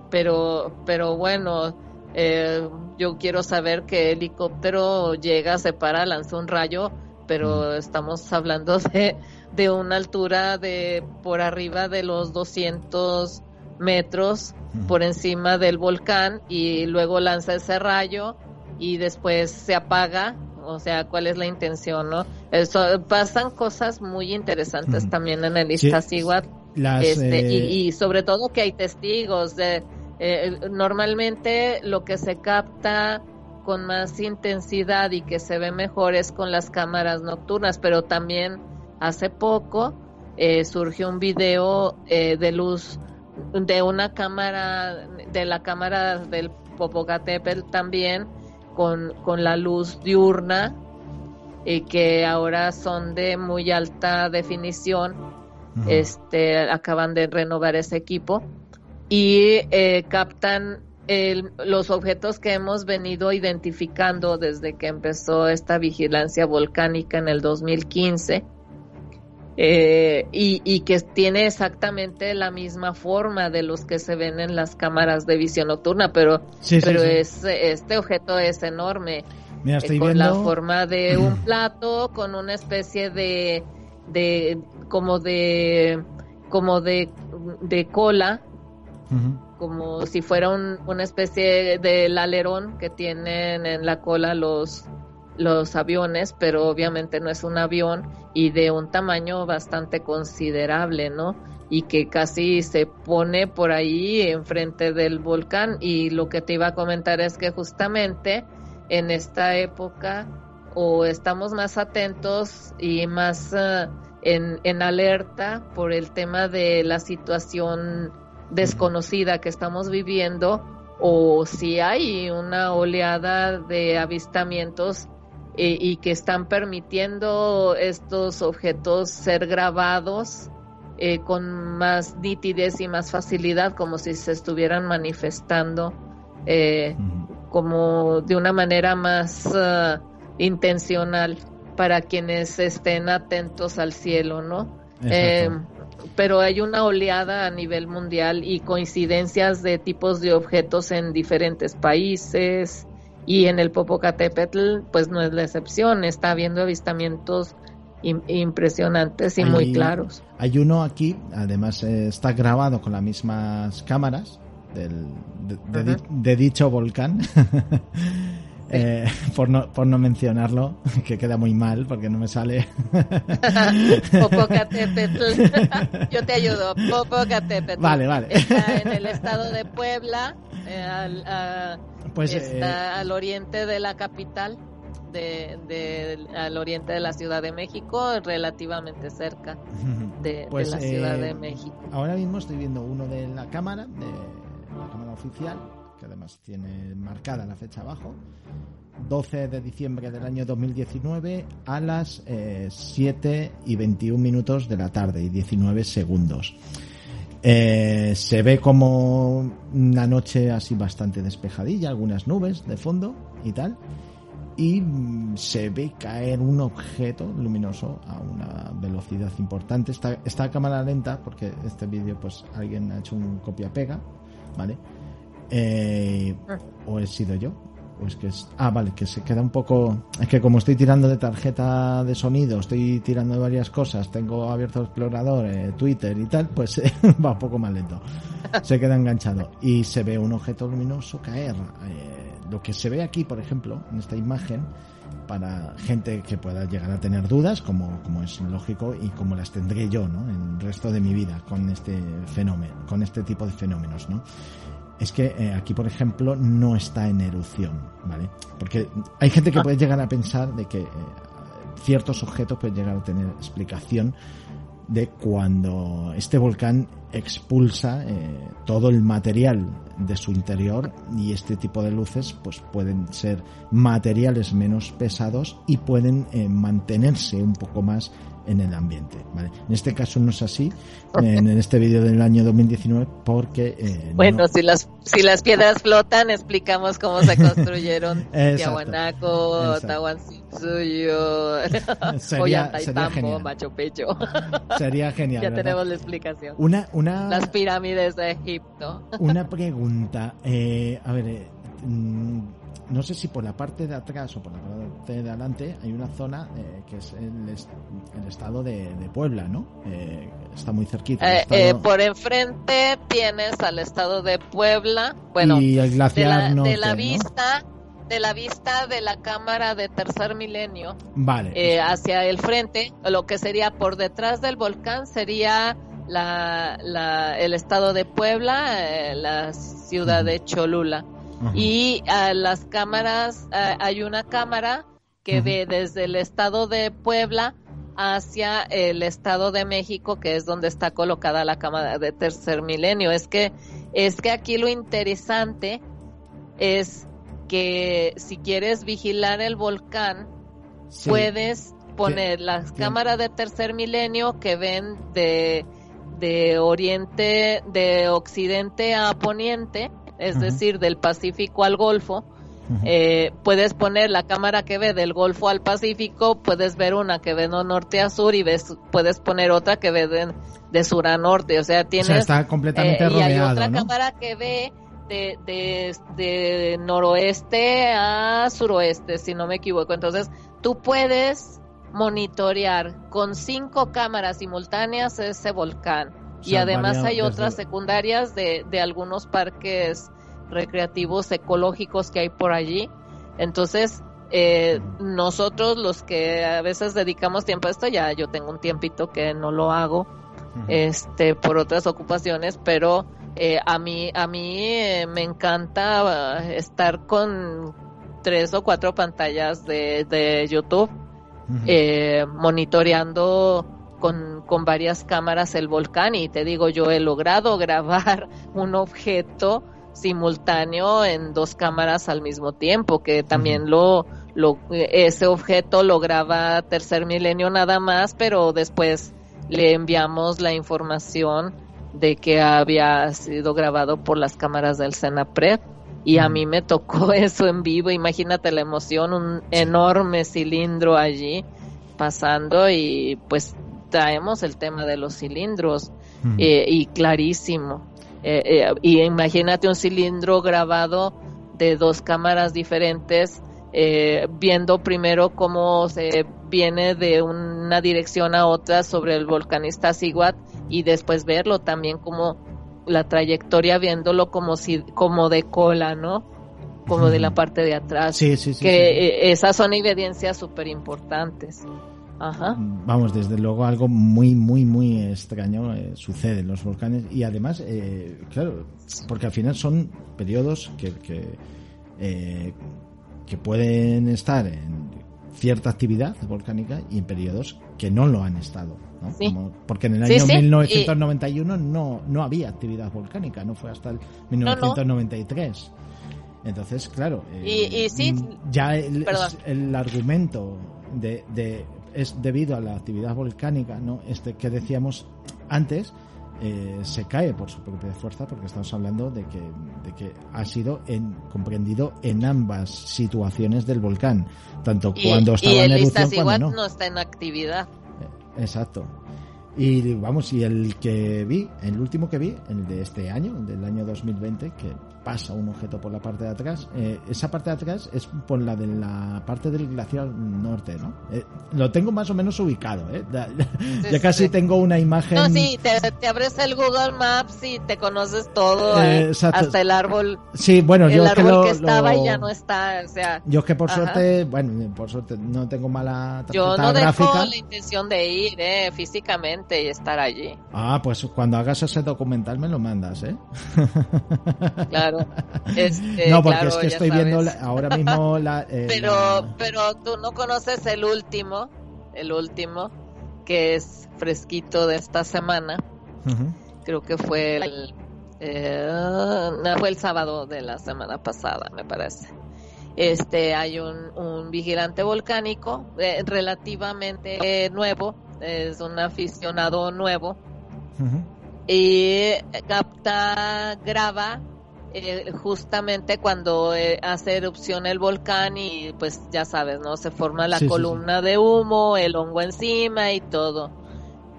Pero, pero bueno, eh, yo quiero saber qué helicóptero llega, se para, lanza un rayo, pero estamos hablando *laughs* de, de una altura de por arriba de los 200 metros por encima del volcán y luego lanza ese rayo y después se apaga. O sea, ¿cuál es la intención, no? Eso, pasan cosas muy interesantes también en el Iztaccíhuatl. Sí, este, eh... y, y, sobre todo que hay testigos. De, eh, normalmente lo que se capta con más intensidad y que se ve mejor es con las cámaras nocturnas, pero también hace poco eh, surgió un video eh, de luz de una cámara, de la cámara del Popocatépetl también, con, con la luz diurna, y que ahora son de muy alta definición. Uh -huh. Este, acaban de renovar ese equipo y eh, captan el, los objetos que hemos venido identificando desde que empezó esta vigilancia volcánica en el 2015 eh, y, y, que tiene exactamente la misma forma de los que se ven en las cámaras de visión nocturna, pero, sí, pero sí. Es, este objeto es enorme. Mira, estoy eh, con viendo... la forma de un *clears throat* plato, con una especie de, de como de, como de, de cola, Uh -huh. como si fuera un, una especie del alerón que tienen en la cola los, los aviones, pero obviamente no es un avión y de un tamaño bastante considerable, ¿no? Y que casi se pone por ahí enfrente del volcán y lo que te iba a comentar es que justamente en esta época o estamos más atentos y más en, en alerta por el tema de la situación desconocida que estamos viviendo o si hay una oleada de avistamientos eh, y que están permitiendo estos objetos ser grabados eh, con más nitidez y más facilidad como si se estuvieran manifestando eh, como de una manera más uh, intencional para quienes estén atentos al cielo, ¿no? pero hay una oleada a nivel mundial y coincidencias de tipos de objetos en diferentes países y en el Popocatépetl pues no es la excepción, está habiendo avistamientos impresionantes y hay, muy claros. Hay uno aquí, además eh, está grabado con las mismas cámaras del, de, de, de, dicho volcán. *laughs* Eh, por, no, por no mencionarlo, *laughs* que queda muy mal porque no me sale. *laughs* Popocatépetl. Yo te ayudo. Popocatépetl. Vale, vale. Está en el estado de Puebla, eh, al, a, pues, está eh... al oriente de la capital, de, de, al oriente de la Ciudad de México, relativamente cerca de, pues, de la Ciudad de México. Ahora mismo estoy viendo uno de la cámara, de la cámara oficial, que además tiene marcada la fecha abajo, 12 de diciembre del año 2019 a las eh, 7 y 21 minutos de la tarde y 19 segundos. Eh, se ve como una noche así bastante despejadilla, algunas nubes de fondo y tal. Y mm, se ve caer un objeto luminoso a una velocidad importante. Está, está a cámara lenta porque este vídeo pues alguien ha hecho un copia-pega, ¿vale? Eh, o he sido yo o es que es ah vale que se queda un poco es que como estoy tirando de tarjeta de sonido estoy tirando de varias cosas tengo abierto el explorador Twitter y tal pues eh, *laughs* va un poco más lento se queda enganchado y se ve un objeto luminoso caer eh, lo que se ve aquí, por ejemplo, en esta imagen, para gente que pueda llegar a tener dudas, como, como es lógico y como las tendré yo, ¿no? En el resto de mi vida con este fenómeno, con este tipo de fenómenos, ¿no? Es que eh, aquí, por ejemplo, no está en erupción, ¿vale? Porque hay gente que Ah. puede llegar a pensar de que eh, ciertos objetos pueden llegar a tener explicación de cuando este volcán expulsa eh, todo el material de su interior y este tipo de luces pues pueden ser materiales menos pesados y pueden eh, mantenerse un poco más en el ambiente ¿vale? en este caso no es así en, este vídeo del año 2019 porque eh, Bueno, no- si las si las piedras flotan, explicamos cómo se construyeron. *laughs* Tiahuanaco, *laughs* Sería- Ollantaytambo. Machu Picchu. sería genial ya ¿verdad? tenemos la explicación. una una Las pirámides de Egipto. Una pregunta. eh, a ver, eh, mm, no sé si por la parte de atrás o por la parte de adelante hay una zona eh, que es el, est- el estado de, de Puebla, ¿no? Eh, está muy cerquita. Eh, estado- eh, por enfrente tienes al estado de Puebla, bueno, y el de glaciar la, de la ¿no? vista de la vista de la cámara de tercer milenio Vale. eh, hacia el frente, lo que sería por detrás del volcán sería la, la- el estado de Puebla, eh, la ciudad de Cholula. Y a las cámaras, hay una cámara que ve desde el estado de Puebla hacia el estado de México, que es donde está colocada la cámara de tercer milenio. Es que, es que aquí lo interesante es que si quieres vigilar el volcán, Sí. puedes poner las que- cámaras de tercer milenio que ven de, de oriente, de occidente a poniente, es decir, del Pacífico al Golfo. Eh, puedes poner la cámara que ve del Golfo al Pacífico, puedes ver una que ve de norte a sur y ves, puedes poner otra que ve de, de sur a norte. O sea, o tienes sea, está completamente eh, y hay otra ¿no? cámara que ve de, de, de noroeste a suroeste, si no me equivoco. Entonces, tú puedes monitorear con cinco cámaras simultáneas ese volcán. O y además hay desde- otras secundarias de, de algunos parques recreativos ecológicos que hay por allí. Entonces, eh, nosotros los que a veces dedicamos tiempo a esto, ya yo tengo un tiempito que no lo hago, este por otras ocupaciones pero eh, a mí a mí eh, me encanta eh, estar con tres o cuatro pantallas de, de YouTube eh, monitoreando con, con varias cámaras el volcán y te digo yo he logrado *laughs* grabar un objeto simultáneo en dos cámaras al mismo tiempo que también lo lo ese objeto lo graba Tercer Milenio nada más pero después le enviamos la información de que había sido grabado por las cámaras del Senapred y a mí me tocó *laughs* eso en vivo, imagínate la emoción, un enorme cilindro allí pasando y pues traemos el tema de los cilindros Ujú. eh, y clarísimo. Eh, eh, y imagínate un cilindro grabado de dos cámaras diferentes, eh, viendo primero cómo se viene de una dirección a otra sobre el volcán Iztaccíhuatl y después verlo también como la trayectoria viéndolo como si como de cola, ¿no? Como de la parte de atrás. Sí, sí, sí. que esas son evidencias súper importantes. Ajá. Vamos, desde luego algo muy, muy, muy extraño eh, sucede en los volcanes y además, eh, claro, porque al final son periodos que, que, eh, que pueden estar en cierta actividad volcánica y en periodos que no lo han estado. ¿no? Sí. Como- porque en el Sí, año sí, y- 1991 no, no había actividad volcánica, no fue hasta el no. 1993. Entonces, claro, eh, Y- y sí, ya el, el argumento de, de- es debido a la actividad volcánica, ¿no? Este que decíamos antes eh, se cae por su propia fuerza porque estamos hablando de que, de que ha sido en, comprendido en ambas situaciones del volcán, tanto Y, cuando y estaba en el erupción cuando no. no está en actividad. Exacto. Y vamos, y el que vi, el último que vi, el de este año, el del año 2020, que pasa un objeto por la parte de atrás. Eh, esa parte de atrás es por la de la parte del glaciar norte, ¿no? Eh, lo tengo más o menos ubicado, ¿eh? *laughs* Ya, casi tengo una imagen. No, sí, te, abres el Google Maps y te conoces todo, eh, hasta el árbol. Sí, bueno, el yo árbol que, lo, que estaba y ya no está, o sea. Yo que por suerte, bueno, por suerte no tengo mala Yo no tengo la intención de ir, eh, físicamente y estar allí. Ah, pues cuando hagas ese documental me lo mandas, ¿eh? *laughs* Claro. Este, no, porque claro, es que estoy sabes. viendo la- ahora mismo la. eh, *laughs* Pero, la- pero tú no conoces el último, el último, que es fresquito de esta semana. Creo que fue el, eh, no, fue el sábado de la semana pasada, me parece. Este, hay un, un vigilante volcánico eh, relativamente eh, nuevo, es un aficionado nuevo y capta, graba eh, justamente cuando eh, hace erupción el volcán y pues ya sabes, ¿no? Se forma la Sí, sí, columna de humo, el hongo encima y todo.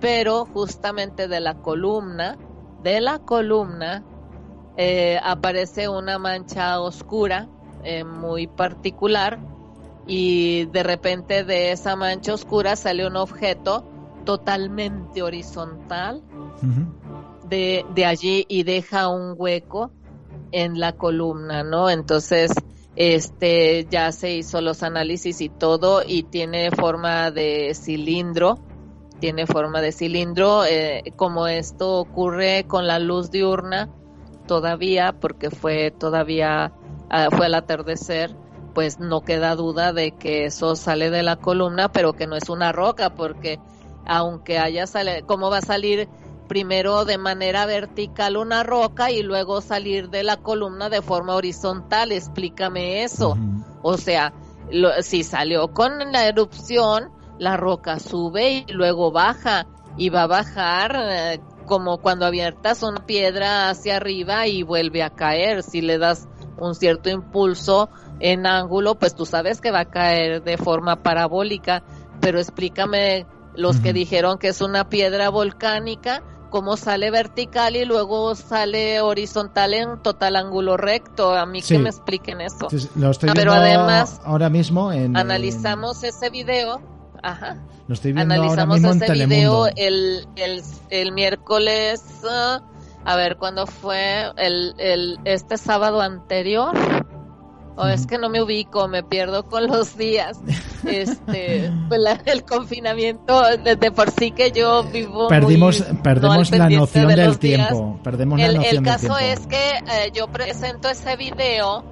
Pero justamente de la columna, de la columna, eh, aparece una mancha oscura muy particular y de repente de esa mancha oscura sale un objeto totalmente horizontal de, de allí y deja un hueco en la columna, ¿no? Entonces, este, ya se hizo los análisis y todo y tiene forma de cilindro, tiene forma de cilindro, eh, como esto ocurre con la luz diurna todavía, porque fue todavía, ah, fue al atardecer, pues no queda duda de que eso sale de la columna, pero que no es una roca, porque aunque haya sale, ¿cómo va a salir primero de manera vertical una roca y luego salir de la columna de forma horizontal? Explícame eso. O sea, lo- si salió con la erupción, la roca sube y luego baja y va a bajar eh, como cuando abiertas una piedra hacia arriba y vuelve a caer. Si le das un cierto impulso en ángulo, pues tú sabes que va a caer de forma parabólica. Pero explícame los que dijeron que es una piedra volcánica, cómo sale vertical y luego sale horizontal en total ángulo recto. A mí Sí. que me expliquen eso. Sí, lo estoy Ah, pero viendo además, ahora mismo en. Analizamos ese video. Ajá. en- lo estoy viendo ahora Analizamos mismo en ese Telemundo. video el, el, el miércoles. ah, a ver, ¿cuándo fue? El, el, este sábado anterior. O es que no me ubico, me pierdo con los días. Este, *laughs* pues la- el confinamiento, de, de por sí que yo vivo. Perdimos, muy- perdemos la noción de del días. tiempo. Perdemos la El, noción el caso es que eh, yo presento ese video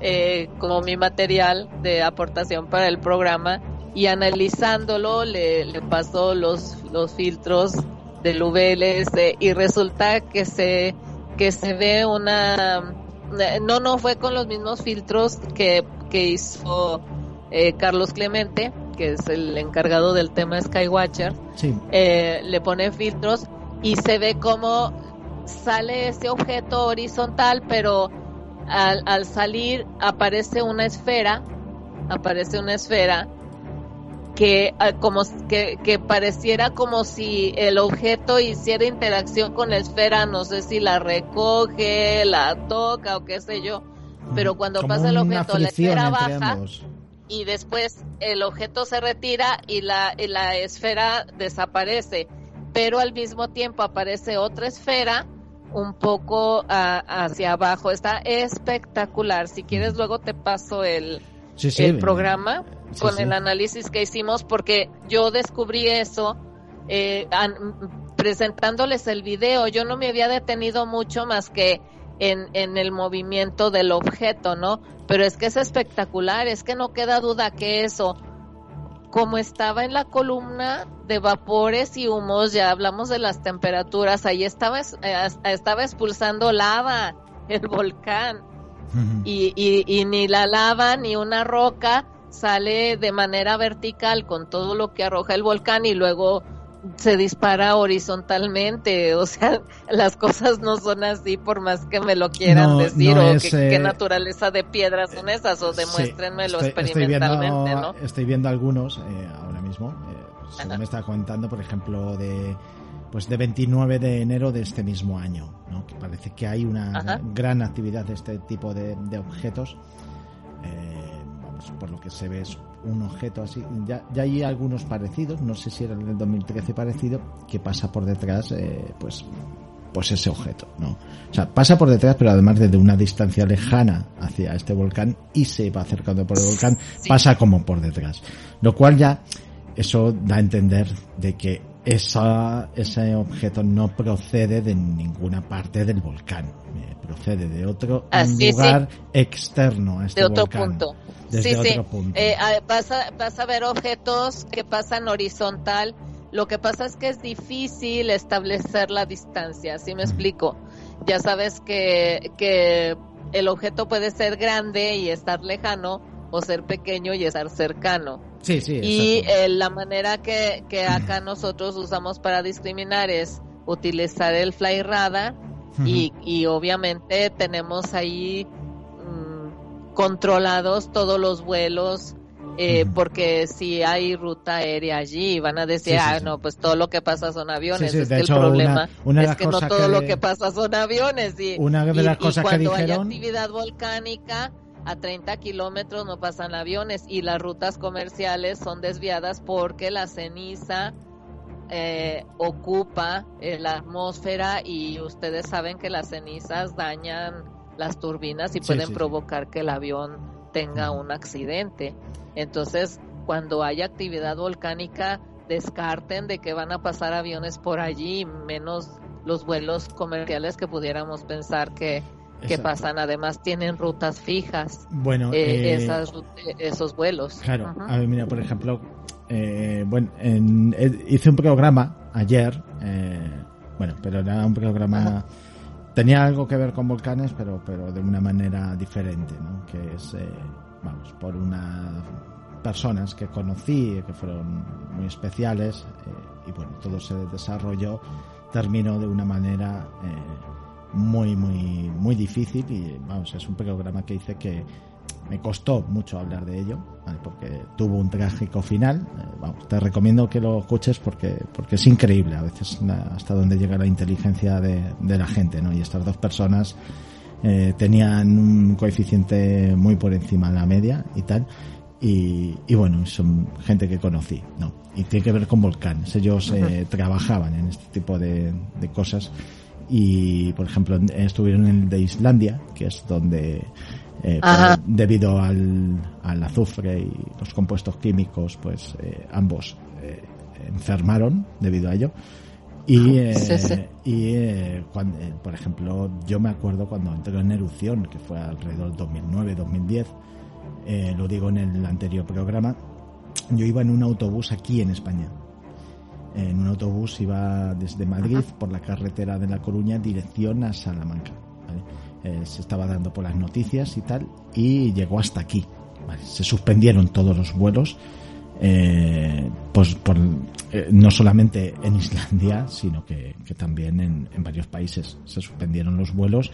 eh, como mi material de aportación para el programa y analizándolo le, le paso los, los filtros del VLS y resulta que se que se ve una no no fue con los mismos filtros que, que hizo eh, Carlos Clemente que es el encargado del tema Skywatcher Sí. eh, le pone filtros y se ve como sale ese objeto horizontal, pero al, al salir aparece una esfera, aparece una esfera que ah, como que, que pareciera como si el objeto hiciera interacción con la esfera, no sé si la recoge, la toca o qué sé yo, pero cuando Como pasa el objeto la esfera baja ambos. y después el objeto se retira y la, y la esfera desaparece, pero al mismo tiempo aparece otra esfera un poco ah, hacia abajo. Está espectacular. Si quieres luego te paso el, Sí, sí. el programa Sí, con sí. el análisis que hicimos porque yo descubrí eso eh, an- presentándoles el video. Yo no me había detenido mucho más que en, en el movimiento del objeto, ¿no? Pero es que es espectacular, es que no queda duda que eso, como estaba en la columna de vapores y humos, ya hablamos de las temperaturas, ahí estaba, es- eh, estaba expulsando lava, el volcán y, y, y ni la lava ni una roca sale de manera vertical con todo lo que arroja el volcán y luego se dispara horizontalmente. *laughs* O sea, las cosas no son así por más que me lo quieran No, decir no o es, que- qué eh, naturaleza de piedras son esas o Sí, demuéstrenmelo estoy- estoy experimentalmente, viendo, ¿no? Estoy viendo algunos eh, ahora mismo. eh, Ajá. me está contando, por ejemplo, de pues de 29 de enero de este mismo año, ¿no? que parece que hay una gran actividad de este tipo de, objetos. Eh, vamos, por lo que se ve es un objeto así. Ya, ya hay algunos parecidos, no sé si era el del 2013 parecido, que pasa por detrás, eh, pues pues ese objeto, ¿no? O sea, pasa por detrás, pero además desde una distancia lejana hacia este volcán y se va acercando por el volcán, pasa como por detrás. Lo cual ya, eso da a entender de que esa, ese objeto no procede de ninguna parte del volcán, eh, procede de otro lugar externo a este de otro volcán. Punto. sí, sí. Eh, ah, vas, a, vas a ver objetos que pasan horizontal. Lo que pasa es que es difícil establecer la distancia, ¿sí me explico? Ya sabes que, que el objeto puede ser grande y estar lejano, o ser pequeño y estar cercano. Sí, sí. Y eh, la manera que, que acá nosotros usamos para discriminar es utilizar el fly radar y, y, obviamente tenemos ahí mm, controlados todos los vuelos eh, porque si hay ruta aérea allí van a decir, ah, no, pues todo lo que pasa son aviones. es que el problema es que no todo lo que pasa son aviones. Y, una de las cosas que dijeron... hay actividad volcánica, a 30 kilómetros no pasan aviones y las rutas comerciales son desviadas porque la ceniza eh, ocupa eh, la atmósfera y ustedes saben que las cenizas dañan las turbinas y pueden provocar que el avión tenga un accidente. Entonces, cuando hay actividad volcánica, descarten de que van a pasar aviones por allí, menos los vuelos comerciales que pudiéramos pensar que que pasan. Además tienen rutas fijas. Bueno, eh, eh, eh, esos vuelos. Claro. A ver, mira, por ejemplo, bueno, hice un programa ayer. bueno, pero era un programa. Tenía algo que ver con volcanes, pero, pero de una manera diferente, ¿no? Que es, vamos, por unas personas que conocí, que fueron muy especiales, y bueno, todo se desarrolló, terminó de una manera muy, muy, muy difícil y vamos, es un programa que hice que me costó mucho hablar de ello, porque tuvo un trágico final. Eh, vamos, te recomiendo que lo escuches porque, porque es increíble a veces hasta donde llega la inteligencia de, de la gente, ¿no? Y estas dos personas eh, tenían un coeficiente muy por encima de la media y tal. Y, y, bueno, son gente que conocí, ¿no? Y tiene que ver con volcanes. Ellos eh, trabajaban en este tipo de, de cosas y por ejemplo estuvieron en el de Islandia que es donde eh, pues, debido al, al, azufre y los compuestos químicos pues eh, ambos eh, enfermaron debido a ello. Y, y cuando, por ejemplo yo me acuerdo cuando entró en erupción que fue alrededor del 2009-2010 lo digo en el anterior programa yo iba en un autobús aquí en España en un autobús iba desde Madrid por la carretera de La Coruña dirección a Salamanca. Eh, se estaba dando por las noticias y tal y llegó hasta aquí. Se suspendieron todos los vuelos, eh, pues por, eh, no solamente en Islandia, sino que, también en, varios países se suspendieron los vuelos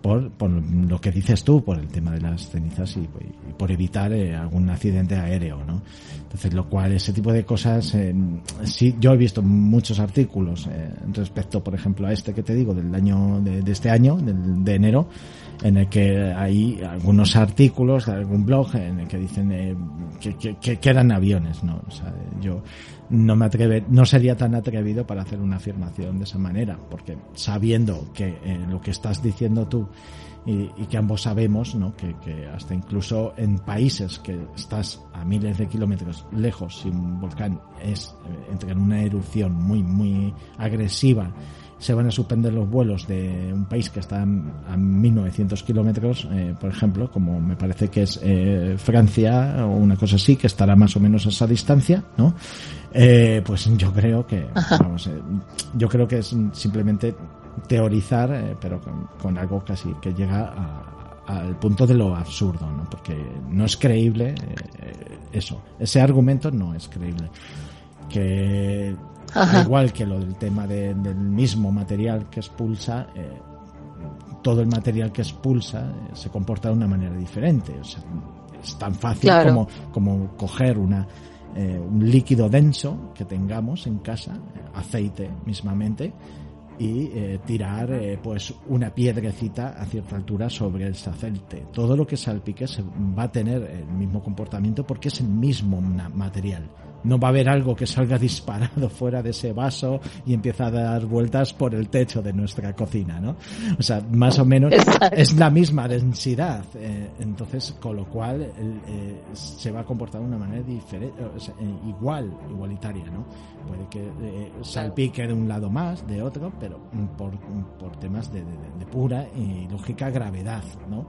por, por lo que dices tú, por el tema de las cenizas y, por evitar eh, algún accidente aéreo, ¿no? Entonces, lo cual, ese tipo de cosas, eh, sí, yo he visto muchos artículos eh, respecto, por ejemplo, a este que te digo, del año, de, este año, de enero, en el que hay algunos artículos de algún blog en el que dicen eh, que, que, que, eran aviones, ¿no? O sea, yo no me atreve, no sería tan atrevido para hacer una afirmación de esa manera, porque sabiendo que eh, lo que estás diciendo tú y, y que ambos sabemos, ¿no? Que, que, hasta incluso en países que estás a miles de kilómetros lejos, si un volcán es eh, entre una erupción muy, muy agresiva se van a suspender los vuelos de un país que está a 1900 kilómetros, eh, por ejemplo, como me parece que es eh, Francia o una cosa así, que estará más o menos a esa distancia, ¿no? Eh, pues yo creo que, vamos, yo creo que es simplemente teorizar, pero con, algo casi que llega al punto de lo absurdo, ¿no? Porque no es creíble eso, ese argumento no es creíble. Que igual que lo del tema del mismo material que expulsa, eh, todo el material que expulsa eh, se comporta de una manera diferente. O sea, es tan fácil como, como coger una un líquido denso que tengamos en casa, aceite mismamente, y eh, tirar eh, pues una piedrecita a cierta altura sobre el aceite. Todo lo que salpique se va a tener el mismo comportamiento porque es el mismo material no va a haber algo que salga *laughs* disparado fuera de ese vaso y empieza a dar vueltas por el techo de nuestra cocina, ¿no? O sea, más o menos es la misma densidad. Eh, entonces, con lo cual eh, se va a comportar de una manera diferente, eh, igual, igualitaria, ¿no? Puede que salpique de un lado más, de otro, pero por, por temas de, de pura y lógica gravedad, ¿no?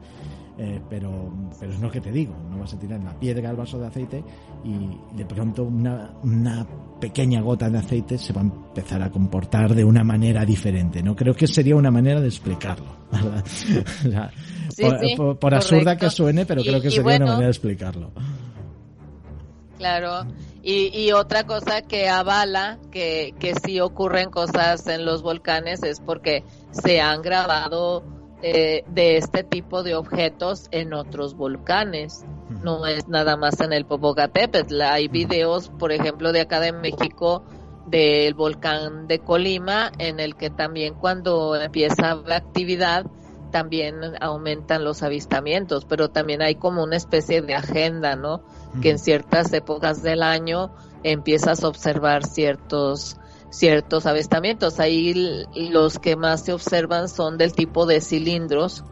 Eh, pero, pero es lo que te digo, no vas a tirar en la piedra al vaso de aceite y de pronto una, una pequeña gota de aceite se va a empezar a comportar de una manera diferente, ¿no? Creo que sería una manera de explicarlo, *laughs* por, absurda que suene, pero creo que sería una manera de explicarlo. Claro, y, y, otra cosa que avala que, que sí ocurren cosas en los volcanes es porque se han grabado de, este tipo de objetos en otros volcanes. No es nada más en el Popocatépetl. Hay videos, por ejemplo, de acá de México del volcán de Colima, en el que también cuando empieza la actividad también aumentan los avistamientos, pero también hay como una especie de agenda, ¿no? Que en ciertas épocas del año empiezas a observar ciertos ciertos avistamientos. Ahí los que más se observan son del tipo de cilindros,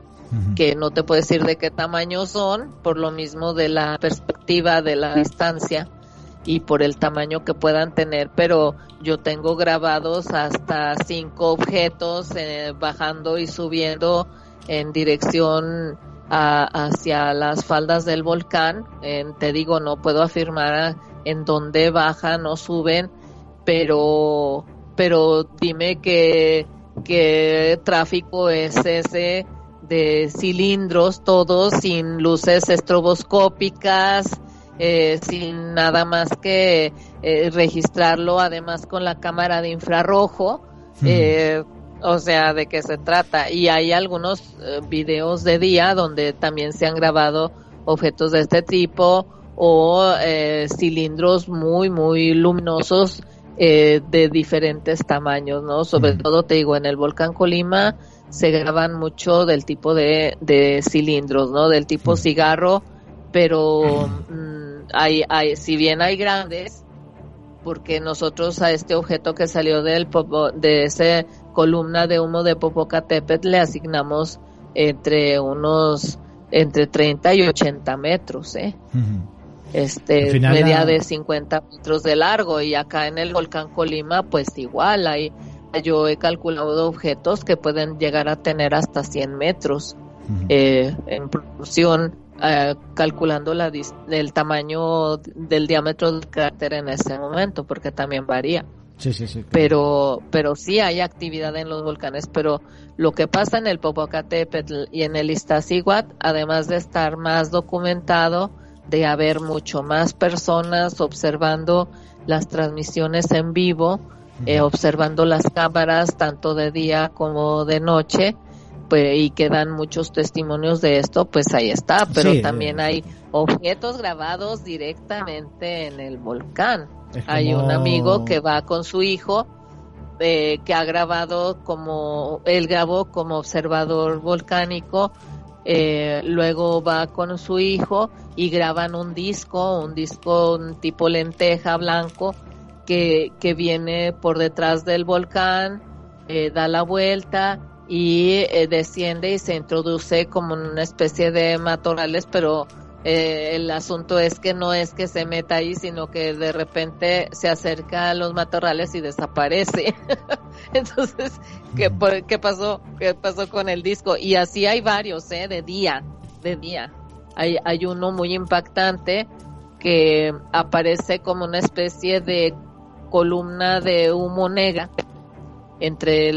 que no te puedo decir de qué tamaño son, por lo mismo de la perspectiva de la distancia y por el tamaño que puedan tener, pero yo tengo grabados hasta cinco objetos eh, bajando y subiendo en dirección hacia las faldas del volcán. te digo, no puedo afirmar en dónde bajan o suben, pero, pero dime qué, qué tráfico es ese de cilindros, todos sin luces estroboscópicas, eh, sin nada más que eh, registrarlo, además con la cámara de infrarrojo. Eh, o sea, de qué se trata. Y hay algunos videos de día donde también se han grabado objetos de este tipo o cilindros muy, muy luminosos eh, de diferentes tamaños, ¿no? Sobre todo, te digo, en el volcán Colima se graban mucho del tipo de, de cilindros, ¿no? Del tipo cigarro, pero mm, hay, hay, si bien hay grandes, porque nosotros a este objeto que salió del de esa columna de humo de Popocatépetl le asignamos entre unos entre 30 y 80 metros, ¿eh? Este media de 50 metros de largo y acá en el volcán Colima pues igual hay yo he calculado objetos que pueden llegar a tener hasta 100 metros eh, en proporción eh, calculando la el tamaño del diámetro del cráter en ese momento porque también varía. Sí, sí, sí, pero pero sí hay actividad en los volcanes pero lo que pasa en el Popocatépetl y en el Iztaccíhuatl además de estar más documentado de haber mucho más personas observando las transmisiones en vivo, eh, observando las cámaras tanto de día como de noche, pues, y quedan muchos testimonios de esto, pues ahí está, pero también hay objetos grabados directamente en el volcán. Hay un amigo que va con su hijo, eh, que ha grabado como, él grabó como observador volcánico eh, luego va con su hijo y graban un disco, un disco tipo lenteja blanco que, que viene por detrás del volcán, eh, da la vuelta y eh, desciende y se introduce como una especie de matorrales, pero eh, el asunto es que no es que se meta ahí, sino que de repente se acerca a los matorrales y desaparece. *laughs* Entonces, ¿qué, ¿qué pasó? ¿Qué pasó con el disco? Y así hay varios, ¿eh? De día, de día. Hay, hay uno muy impactante que aparece como una especie de columna de humo negra entre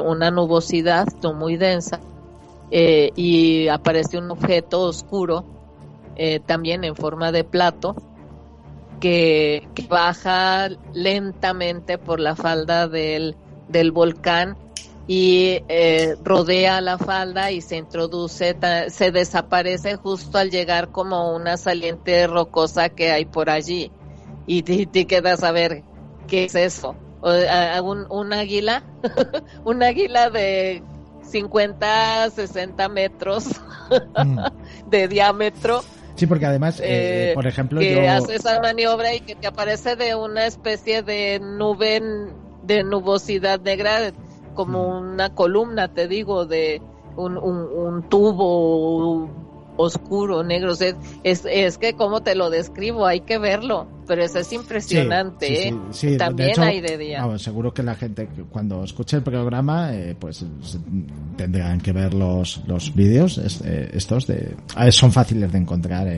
una nubosidad no muy densa eh, y aparece un objeto oscuro eh, también en forma de plato, que, baja lentamente por la falda del, del volcán y eh, rodea la falda y se introduce, se desaparece justo al llegar como una saliente rocosa que hay por allí. y te, te quedas a ver qué es eso. Un, un águila, *laughs* un águila de 50, 60 metros mm. *laughs* de diámetro. Sí, porque además, eh, eh, por ejemplo, que hace esa maniobra y que te aparece de una especie de nube de nubosidad negra, como mm. una columna, te digo, de un, un, un tubo oscuro, negro. es, es, que como te lo describo, hay que verlo, pero eso es impresionante. ¿eh? También hay de día. seguro que la gente cuando escuche el programa, eh, pues tendrán que ver los, los vídeos eh, estos de... son fáciles de encontrar,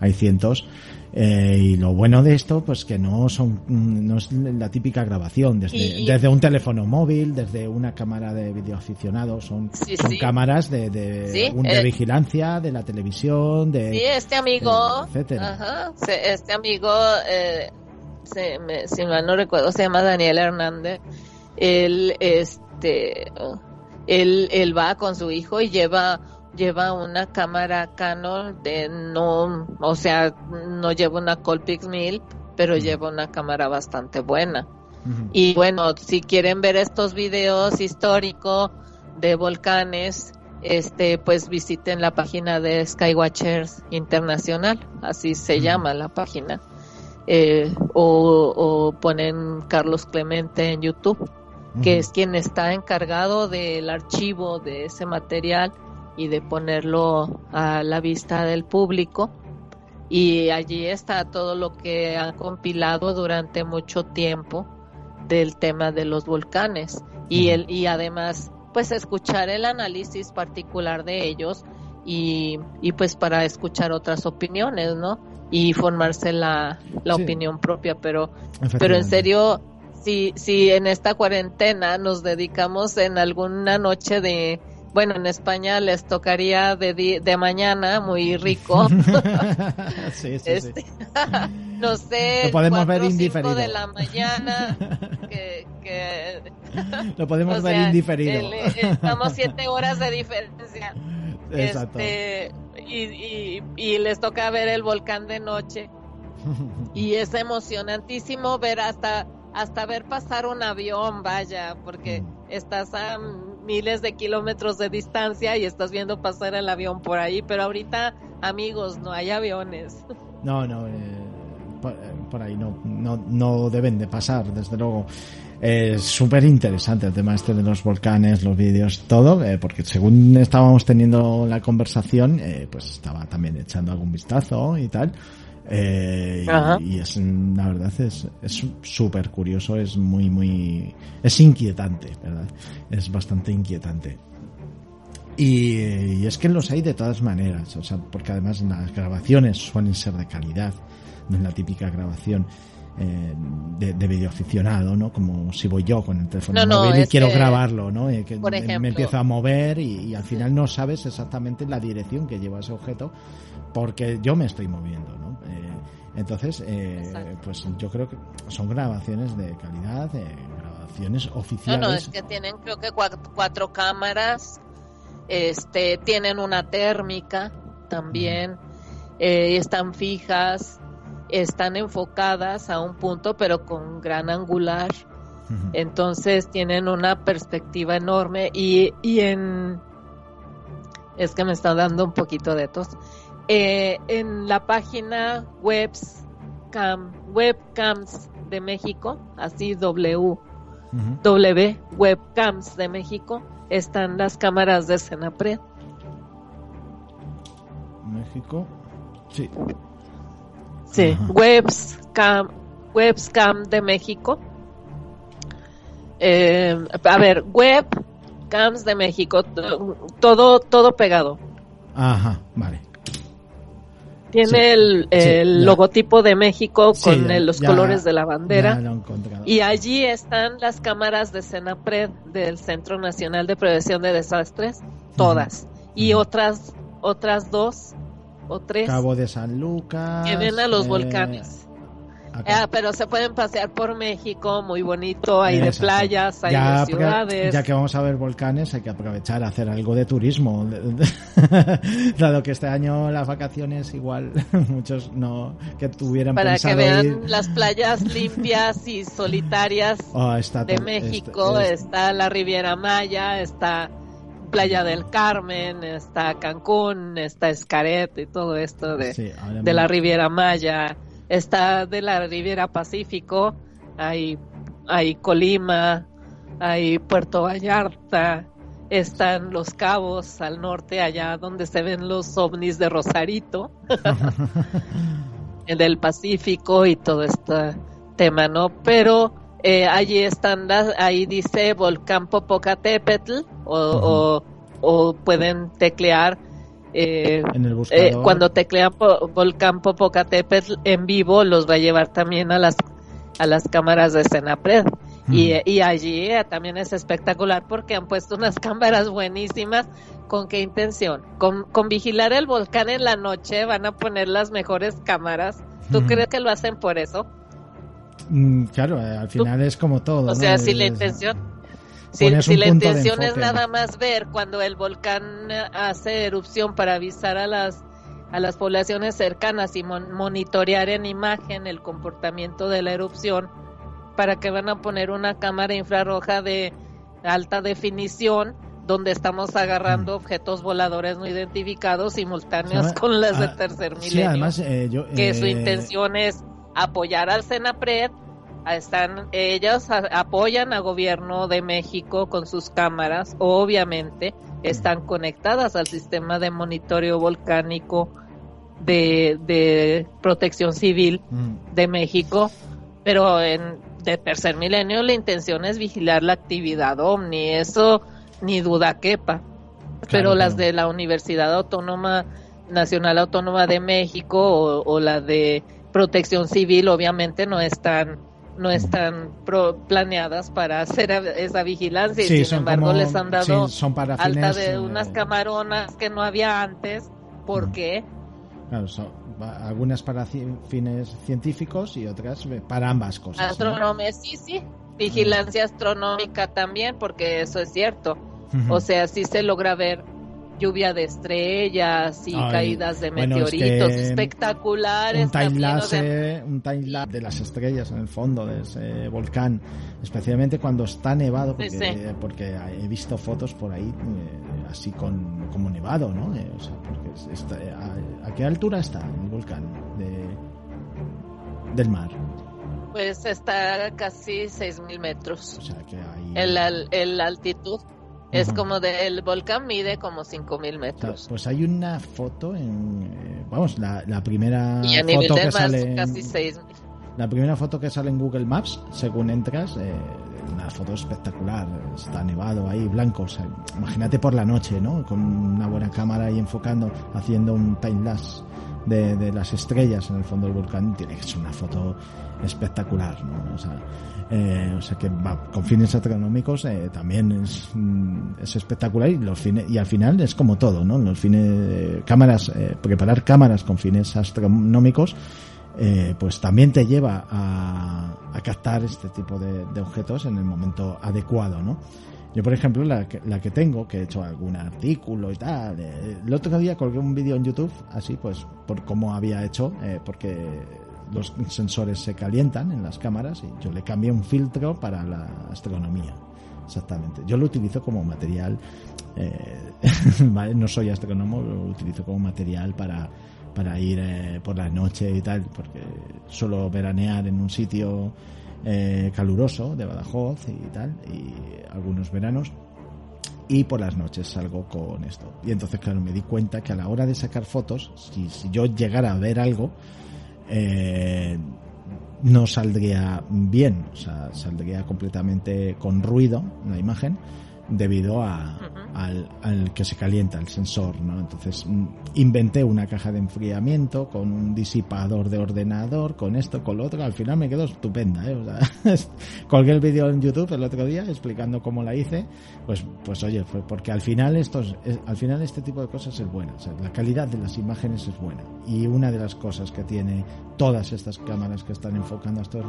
hay cientos. Eh, y lo bueno de esto, pues que no son no es la típica grabación desde, desde un teléfono móvil, desde una cámara de videoaficionado, son, son cámaras de, de, de, vigilancia, de la televisión, de... Sí, este amigo, etcétera. este amigo, eh, se, me, si mal no recuerdo, se llama Daniel Hernández, él, este, él, él va con su hijo y lleva lleva una cámara Canon de no, o sea, no lleva una Colpix 1000, pero lleva una cámara bastante buena. Y bueno, si quieren ver estos videos históricos de volcanes, este, pues visiten la página de Skywatchers Internacional, así se llama la página, eh, o, o, ponen Carlos Clemente en YouTube, que es quien está encargado del archivo de ese material y de ponerlo a la vista del público. Y allí está todo lo que han compilado durante mucho tiempo del tema de los volcanes y el y además pues escuchar el análisis particular de ellos y, y pues para escuchar otras opiniones, ¿no? Y formarse la, la opinión propia, pero pero en serio si si en esta cuarentena nos dedicamos en alguna noche de bueno, en España les tocaría de, de mañana, muy rico. *laughs* sí, sí, sí. Este, *laughs* no sé, lo podemos ver indiferido. de la mañana. *laughs* Que, lo podemos ver indiferido. estamos siete horas de diferencia. Exacto. Este, y, y, y les toca ver el volcán de noche. Y es emocionantísimo ver hasta hasta ver pasar un avión, vaya, porque mm. estás a miles de kilómetros de distancia y estás viendo pasar el avión por ahí, pero ahorita, amigos, no hay aviones. *laughs* No, no, eh, por, eh, por, ahí no, no, no deben de pasar, desde luego. Es súper interesante el tema este de los volcanes, los vídeos, todo, eh, porque según estábamos teniendo la conversación, eh, pues estaba también echando algún vistazo y tal. Eh, y, es, la verdad, es súper curioso, es muy, muy, es inquietante, ¿verdad? Es bastante inquietante. Y, es que los hay de todas maneras, o sea, porque además las grabaciones suelen ser de calidad, no es la típica grabación. Eh, de, de video aficionado, ¿no? Como si voy yo con el teléfono móvil y quiero grabarlo, ¿no? Y que me, empiezo a mover y, al final no sabes exactamente la dirección que lleva ese objeto porque yo me estoy moviendo, ¿no? Eh, entonces, eh, pues yo creo que son grabaciones de calidad, grabaciones oficiales. No, no, es que tienen creo que cuatro, cámaras, este, tienen una térmica también, eh, están fijas, están enfocadas a un punto, pero con gran angular. Entonces tienen una perspectiva enorme y, y en... Es que me está dando un poquito de tos eh, en la página webcam, webcams de México, así W, W, webcams de México, están las cámaras de Senapred. México, sí. Sí, webcam, webcam de México. Eh, a ver, webcams de México, todo, todo pegado. Ajá, vale. Tiene el, logotipo de México con los colores de la bandera. Y allí están las cámaras de Senapred del Centro Nacional de Prevención de Desastres, todas. Y otras otras dos o tres. Cabo de San Lucas. Que ven a los eh, volcanes. Ah, pero se pueden pasear por México, muy bonito, hay de playas, hay de ciudades. Ya que vamos a ver volcanes, hay que aprovechar a hacer algo de turismo. *laughs* Dado que este año las vacaciones igual *laughs* muchos no que tuvieran Para que vean las playas *laughs* limpias y solitarias oh, de México, está la Riviera Maya, está Playa del Carmen, está Cancún, está Escaret y todo esto de, de la Riviera Maya, está de la Riviera Pacífico, hay, hay Colima, hay Puerto Vallarta, están Los Cabos al norte, allá donde se ven los ovnis de Rosarito, *laughs* del Pacífico y todo este tema, ¿no? Pero eh, allí están las, ahí dice Volcán Popocatépetl o, o, pueden teclear eh, eh, cuando teclean Volcán Popocatépetl en vivo los va a llevar también a las a las cámaras de Senapred. Y, y, allí también es espectacular porque han puesto unas *laughs* cámaras buenísimas. Con qué intención con, con vigilar el volcán en la noche van a poner las mejores cámaras. ¿tú crees que lo hacen por eso? Mm, claro, eh, al final es como todo. O sea, si la intención, si, la intención es nada más ver cuando el volcán hace erupción para avisar a las a las poblaciones cercanas y monitorear en imagen el comportamiento de la erupción, para que van a poner una cámara infrarroja de alta definición donde estamos agarrando mm. objetos voladores no identificados simultáneos con las de ah, tercer milenio. Eh, que su intención es apoyar al Senapred. Están, ellos apoyan al gobierno de México con sus cámaras, obviamente están conectadas al sistema de monitoreo volcánico de, protección civil mm. de México, pero en de tercer milenio la intención es vigilar la actividad OVNI, eso ni duda quepa. pero las de la Universidad Autónoma Nacional Autónoma de México o la de protección civil obviamente no están no están planeadas para hacer esa vigilancia y sin embargo les han dado alta de eh, unas camaronas que no había antes ¿por qué? Claro, son, algunas para fines científicos y otras para ambas cosas. Astronomía, sí, sí. Vigilancia astronómica también, porque eso es cierto. O sea, sí se logra ver lluvia de estrellas y caídas de meteoritos espectaculares. Un time un time de las estrellas en el fondo de ese volcán, especialmente cuando está nevado, porque, he visto fotos por ahí eh, así con como nevado, ¿no? Eh, o sea, porque a, qué altura está el volcán de, del mar? Pues está casi 6.000 metros. O sea que hay... el, el altitud es como del volcán mide como 5000 metros. Pues hay una foto en. Eh, vamos, la, primera foto que sale. Casi 6000. La primera foto que sale en Google Maps, según entras, eh, una foto espectacular. Está nevado ahí, blanco. O sea, imagínate por la noche, ¿no? Con una buena cámara ahí enfocando, haciendo un time lapse de, de las estrellas en el fondo del volcán. Tiene que ser una foto espectacular, ¿no? O sea, eh, o sea que con fines astronómicos eh, también es, mm, es, espectacular y los fines y al final es como todo no los fines cámaras eh, preparar cámaras con fines astronómicos pues también te lleva a, a captar este tipo de, objetos en el momento adecuado no yo por ejemplo la que, la que tengo que he hecho algún artículo y tal el otro día colgué un vídeo en YouTube así pues por cómo había hecho porque los sensores se calientan en las cámaras y yo le cambié un filtro para la astronomía. Exactamente. Yo lo utilizo como material, eh, *laughs* no soy astrónomo, lo utilizo como material para, para ir eh, por la noche y tal, porque suelo veranear en un sitio eh, caluroso de Badajoz y tal, y algunos veranos. Y por las noches salgo con esto. Y entonces, claro, me di cuenta que a la hora de sacar fotos, si, si yo llegara a ver algo, eh, no saldría bien, o sea, saldría completamente con ruido la imagen. Debido a, al, al, que se calienta el sensor, ¿no? Entonces mm, inventé una caja de enfriamiento con un disipador de ordenador, con esto, con lo otro, al final me quedó estupenda, ¿eh? O sea, *laughs* colgué el vídeo en YouTube el otro día explicando cómo la hice, pues, pues oye, fue porque al final estos, al final este tipo de cosas es buena, o sea, la calidad de las imágenes es buena y una de las cosas que tiene todas estas cámaras que están enfocando a estos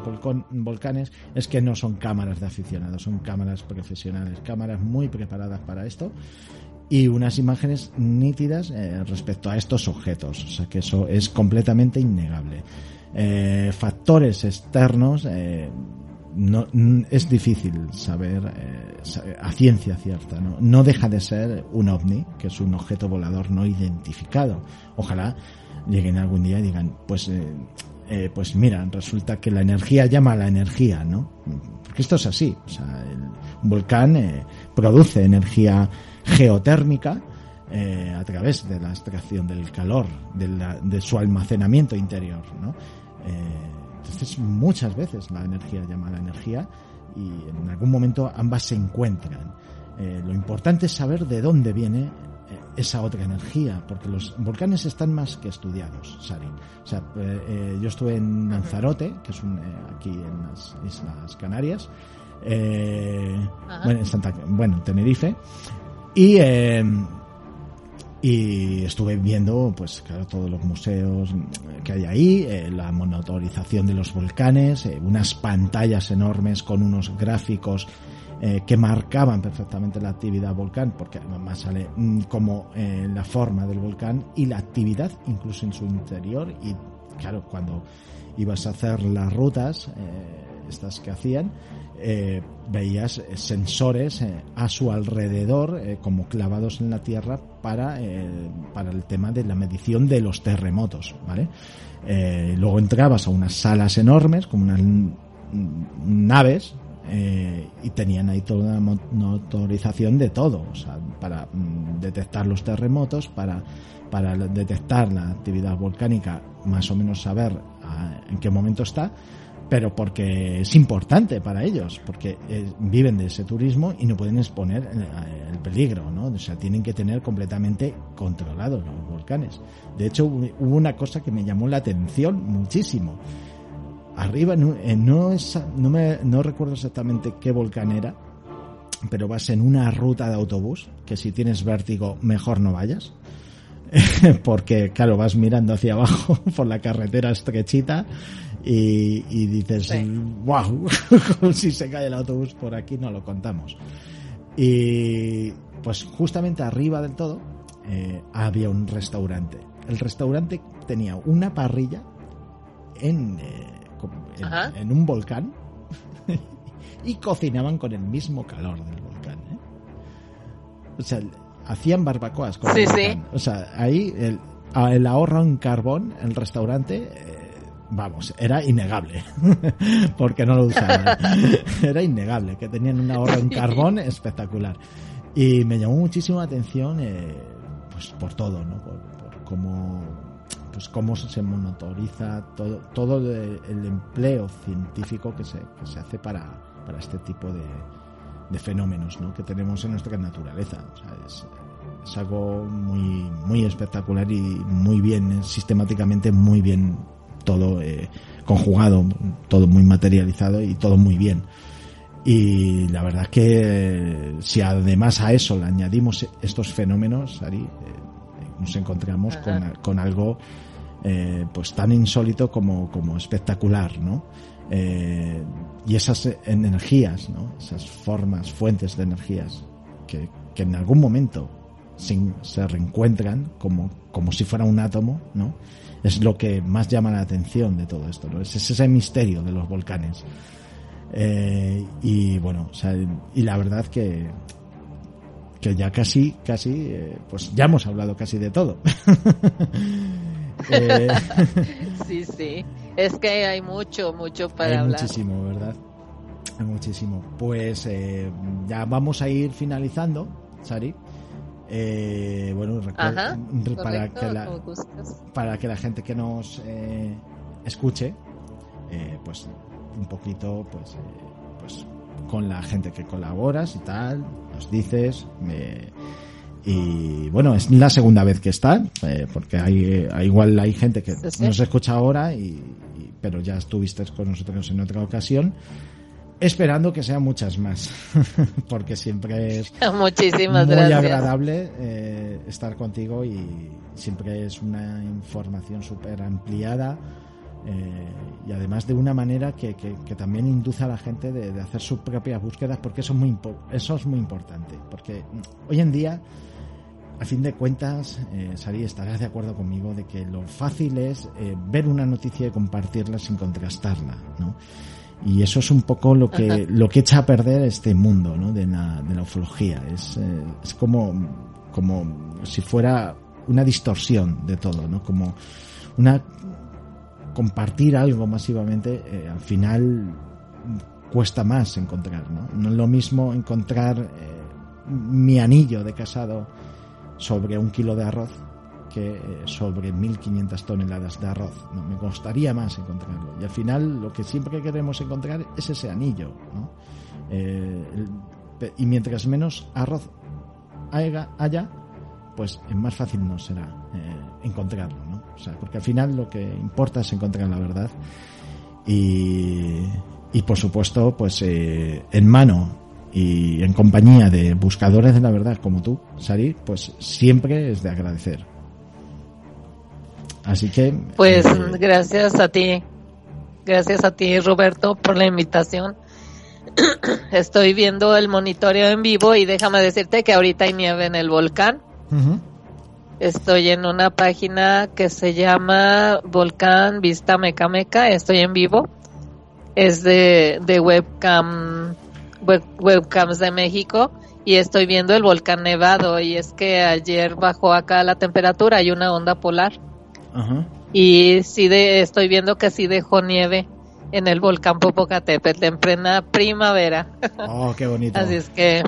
volcanes es que no son cámaras de aficionados, son cámaras profesionales, cámaras muy preparadas para esto y unas imágenes nítidas eh, respecto a estos objetos. O sea que eso es completamente innegable. Eh, factores externos eh, no, es difícil saber a ciencia cierta. ¿no? no deja de ser un ovni, que es un objeto volador no identificado. Ojalá lleguen algún día y digan, pues pues mira, resulta que la energía llama a la energía, ¿no? Porque esto es así, o sea, el volcán produce energía geotérmica eh, a través de la extracción del calor, de, de su almacenamiento interior, ¿no? entonces, muchas veces la energía llama la energía y en algún momento ambas se encuentran. lo importante es saber de dónde viene esa otra energía, porque los volcanes están más que estudiados, Sari. O sea, eh, eh, yo estuve en Lanzarote, que es un, eh, aquí en las Islas Canarias, bueno, en Santa, bueno, Tenerife, y, y estuve viendo, pues claro, todos los museos que hay ahí, la monitorización de los volcanes, unas pantallas enormes con unos gráficos eh, que marcaban perfectamente la actividad volcán, porque además sale mm, como eh, la forma del volcán y la actividad incluso en su interior. Y claro, cuando ibas a hacer las rutas, eh, estas que hacían, veías sensores a su alrededor como clavados en la tierra para, para el tema de la medición de los terremotos, ¿vale? luego entrabas a unas salas enormes, como unas naves, eh, y tenían ahí toda una motorización de todo, o sea, para mm, detectar los terremotos, para, para detectar la actividad volcánica, más o menos saber ah, en qué momento está, pero porque es importante para ellos, porque eh, viven de ese turismo y no pueden exponer eh, el, peligro, ¿no? O sea, tienen que tener completamente controlados los volcanes. De hecho, hubo una cosa que me llamó la atención muchísimo arriba no, es, no, me, no recuerdo exactamente qué volcán era, pero vas en una ruta de autobús, que si tienes vértigo mejor no vayas, *laughs* porque claro, vas mirando hacia abajo *laughs* por la carretera estrechita y, dices, wow, *laughs* si se cae el autobús por aquí no lo contamos. Y pues justamente arriba del todo eh, había un restaurante. El restaurante tenía una parrilla en... Eh, en, un volcán *laughs* y cocinaban con el mismo calor del volcán. ¿eh? O sea, hacían barbacoas con el volcán. O sea, ahí el, el, ahorro en carbón el restaurante, vamos, era innegable. *laughs* porque no lo usaban. *laughs* era innegable, que tenían un ahorro en carbón espectacular. Y me llamó muchísimo la atención, eh, pues por todo, ¿no? Por, por cómo pues cómo se monitoriza todo, todo el empleo científico que se, que se hace para, para este tipo de, de fenómenos ¿no? que tenemos en nuestra naturaleza. O sea, es, es, algo muy, muy espectacular y muy bien, sistemáticamente muy bien todo eh, conjugado, todo muy materializado y todo muy bien. Y la verdad es que si además a eso le añadimos estos fenómenos, Ari, eh, nos encontramos con, con, algo eh, pues tan insólito como, como espectacular, ¿no? Eh, y esas energías, ¿no? Esas formas, fuentes de energías que, que en algún momento se reencuentran como, como si fuera un átomo, ¿no? Es lo que más llama la atención de todo esto, ¿no? Es ese misterio de los volcanes. Eh, y bueno, o sea, y la verdad que, que ya casi, casi, pues ya hemos hablado casi de todo. *laughs* Eh, *laughs* sí, sí. Es que hay mucho, mucho para hablar. Muchísimo, ¿verdad? Hay muchísimo. Pues eh, ya vamos a ir finalizando, Sari. Eh, bueno, para, que la, para que la gente que nos escuche, pues un poquito, pues, pues con la gente que colaboras y tal, nos dices, me, y bueno, es la segunda vez que está, eh, porque hay, igual hay gente que nos escucha ahora, y, pero ya estuviste con nosotros en otra ocasión esperando que sean muchas más, *laughs* porque siempre es *laughs* Muchísimas muy agradable eh, estar contigo y siempre es una información súper ampliada eh, y además de una manera que, que, también induce a la gente de, hacer sus propias búsquedas, porque eso es, muy, eso es muy importante, porque hoy en día... A fin de cuentas, eh, Sari, estarás de acuerdo conmigo de que lo fácil es eh, ver una noticia y compartirla sin contrastarla, ¿no? Y eso es un poco lo que, lo que echa a perder este mundo ¿no? de, la, de la ufología. Es, eh, es como, como si fuera una distorsión de todo, ¿no? Como una compartir algo masivamente, eh, al final cuesta más encontrar, ¿no? No es lo mismo encontrar eh, mi anillo de casado sobre un kilo de arroz que eh, sobre 1.500 toneladas de arroz. ¿no? Me costaría más encontrarlo. Y al final lo que siempre queremos encontrar es ese anillo. ¿no? Eh, y mientras menos arroz haya, pues más fácil nos será eh, encontrarlo. ¿no? O sea, porque al final lo que importa es encontrar la verdad. Y, y por supuesto, pues en mano y en compañía de buscadores de la verdad como tú, Sari, pues siempre es de agradecer. Así que... Pues eh, gracias a ti, gracias a ti Roberto por la invitación. *clears throat* Estoy viendo el monitoreo en vivo y déjame decirte que ahorita hay nieve en el volcán. Estoy en una página que se llama Volcán Vista Meca Meca. Estoy en vivo. Es de, de webcam, webcams de México y estoy viendo el volcán nevado y es que ayer bajó acá la temperatura, hay una onda polar y sí de, estoy viendo que sí dejó nieve en el volcán Popocatépetl en plena primavera. *laughs* Oh, qué bonito. Así es que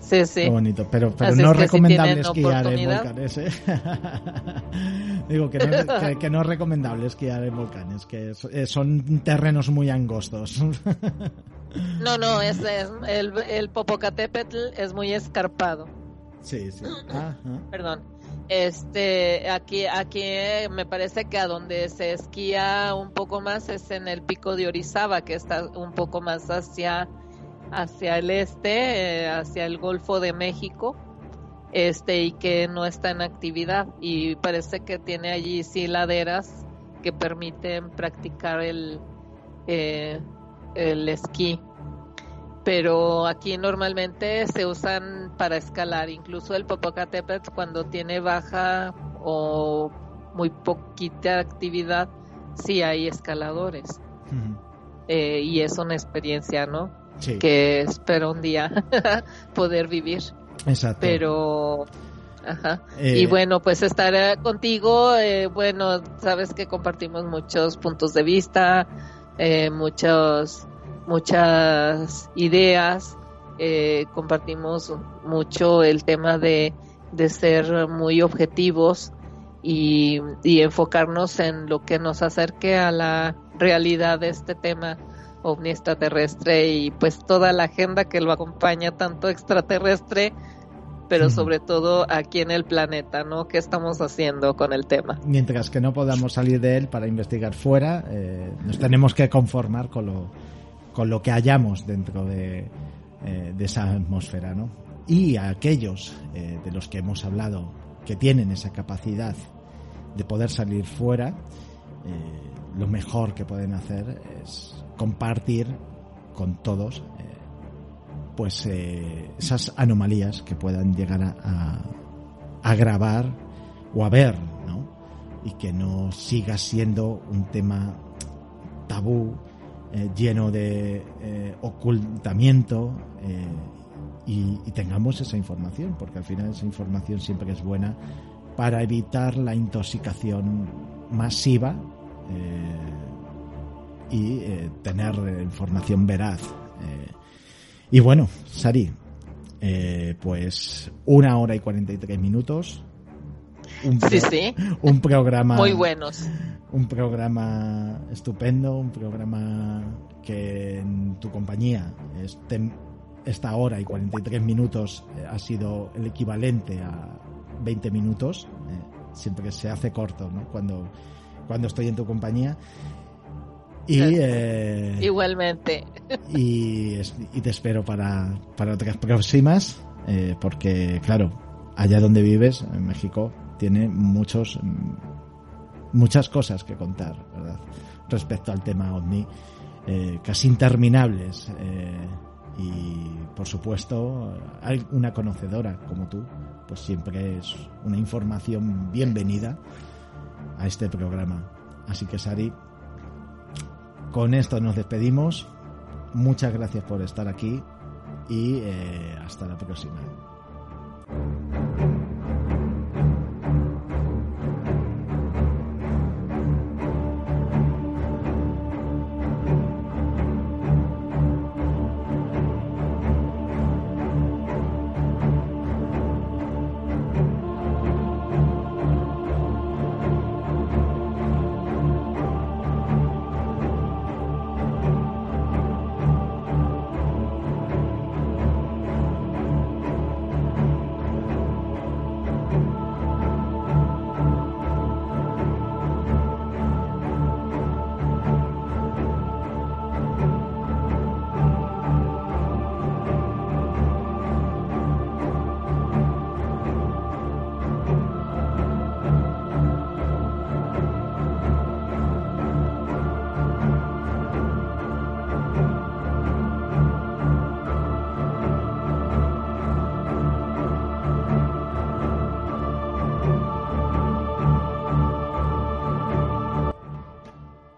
sí, sí. Qué bonito, pero, pero no es recomendable esquiar en volcanes, ¿eh? *laughs* Digo que no, que, no, es recomendable esquiar en volcanes, que eh, son terrenos muy angostos. *laughs* no, no, es, el, el Popocatépetl es muy escarpado. Sí, sí. *clears throat* Perdón. Este, aquí, aquí me parece que a donde se esquía un poco más es en el pico de Orizaba, que está un poco más hacia, hacia el este, eh, hacia el Golfo de México, este, y que no está en actividad. Y parece que tiene allí sí laderas que permiten practicar el, eh, el esquí pero aquí normalmente se usan para escalar, incluso el Popocatépetl cuando tiene baja o muy poquita actividad, sí hay escaladores. Eh, y es una experiencia, ¿no? Que espero un día *laughs* poder vivir. Exacto. Pero Ajá. y eh, bueno, pues estar contigo, eh, bueno, sabes que compartimos muchos puntos de vista, muchos muchas ideas, eh, compartimos mucho el tema de, de ser muy objetivos y, enfocarnos en lo que nos acerque a la realidad de este tema ovni extraterrestre y pues toda la agenda que lo acompaña, tanto extraterrestre, pero sobre todo aquí en el planeta, ¿no? ¿Qué estamos haciendo con el tema? Mientras que no podamos salir de él para investigar fuera, eh, nos tenemos que conformar con lo, con lo que hallamos dentro de, eh, esa atmósfera, ¿no? Y a aquellos eh, de los que hemos hablado que tienen esa capacidad de poder salir fuera, eh, lo mejor que pueden hacer es compartir con todos pues esas anomalías que puedan llegar a, a, a grabar o a ver, ¿no? Y que no siga siendo un tema tabú eh, lleno de eh, ocultamiento eh, y, tengamos esa información, porque al final esa información siempre es buena para evitar la intoxicación masiva y tener información veraz. y bueno, Sari, pues una hora y 43 minutos. Un, pro- Sí, sí. un programa Muy buenos. un programa estupendo, un programa que en tu compañía este- esta hora y 43 minutos eh, ha sido el equivalente a 20 minutos, eh, siempre que se hace corto, ¿no? Cuando, cuando estoy en tu compañía. Y, eh, Igualmente. y, y te espero para, para otras próximas, eh, porque claro, allá donde vives, en México, tiene muchos muchas cosas que contar. Respecto al tema OVNI, eh, casi interminables. eh, y por supuesto, hay una conocedora como tú, pues siempre es una información bienvenida a este programa. Así que Sari, con esto nos despedimos. Muchas gracias por estar aquí y eh, hasta la próxima.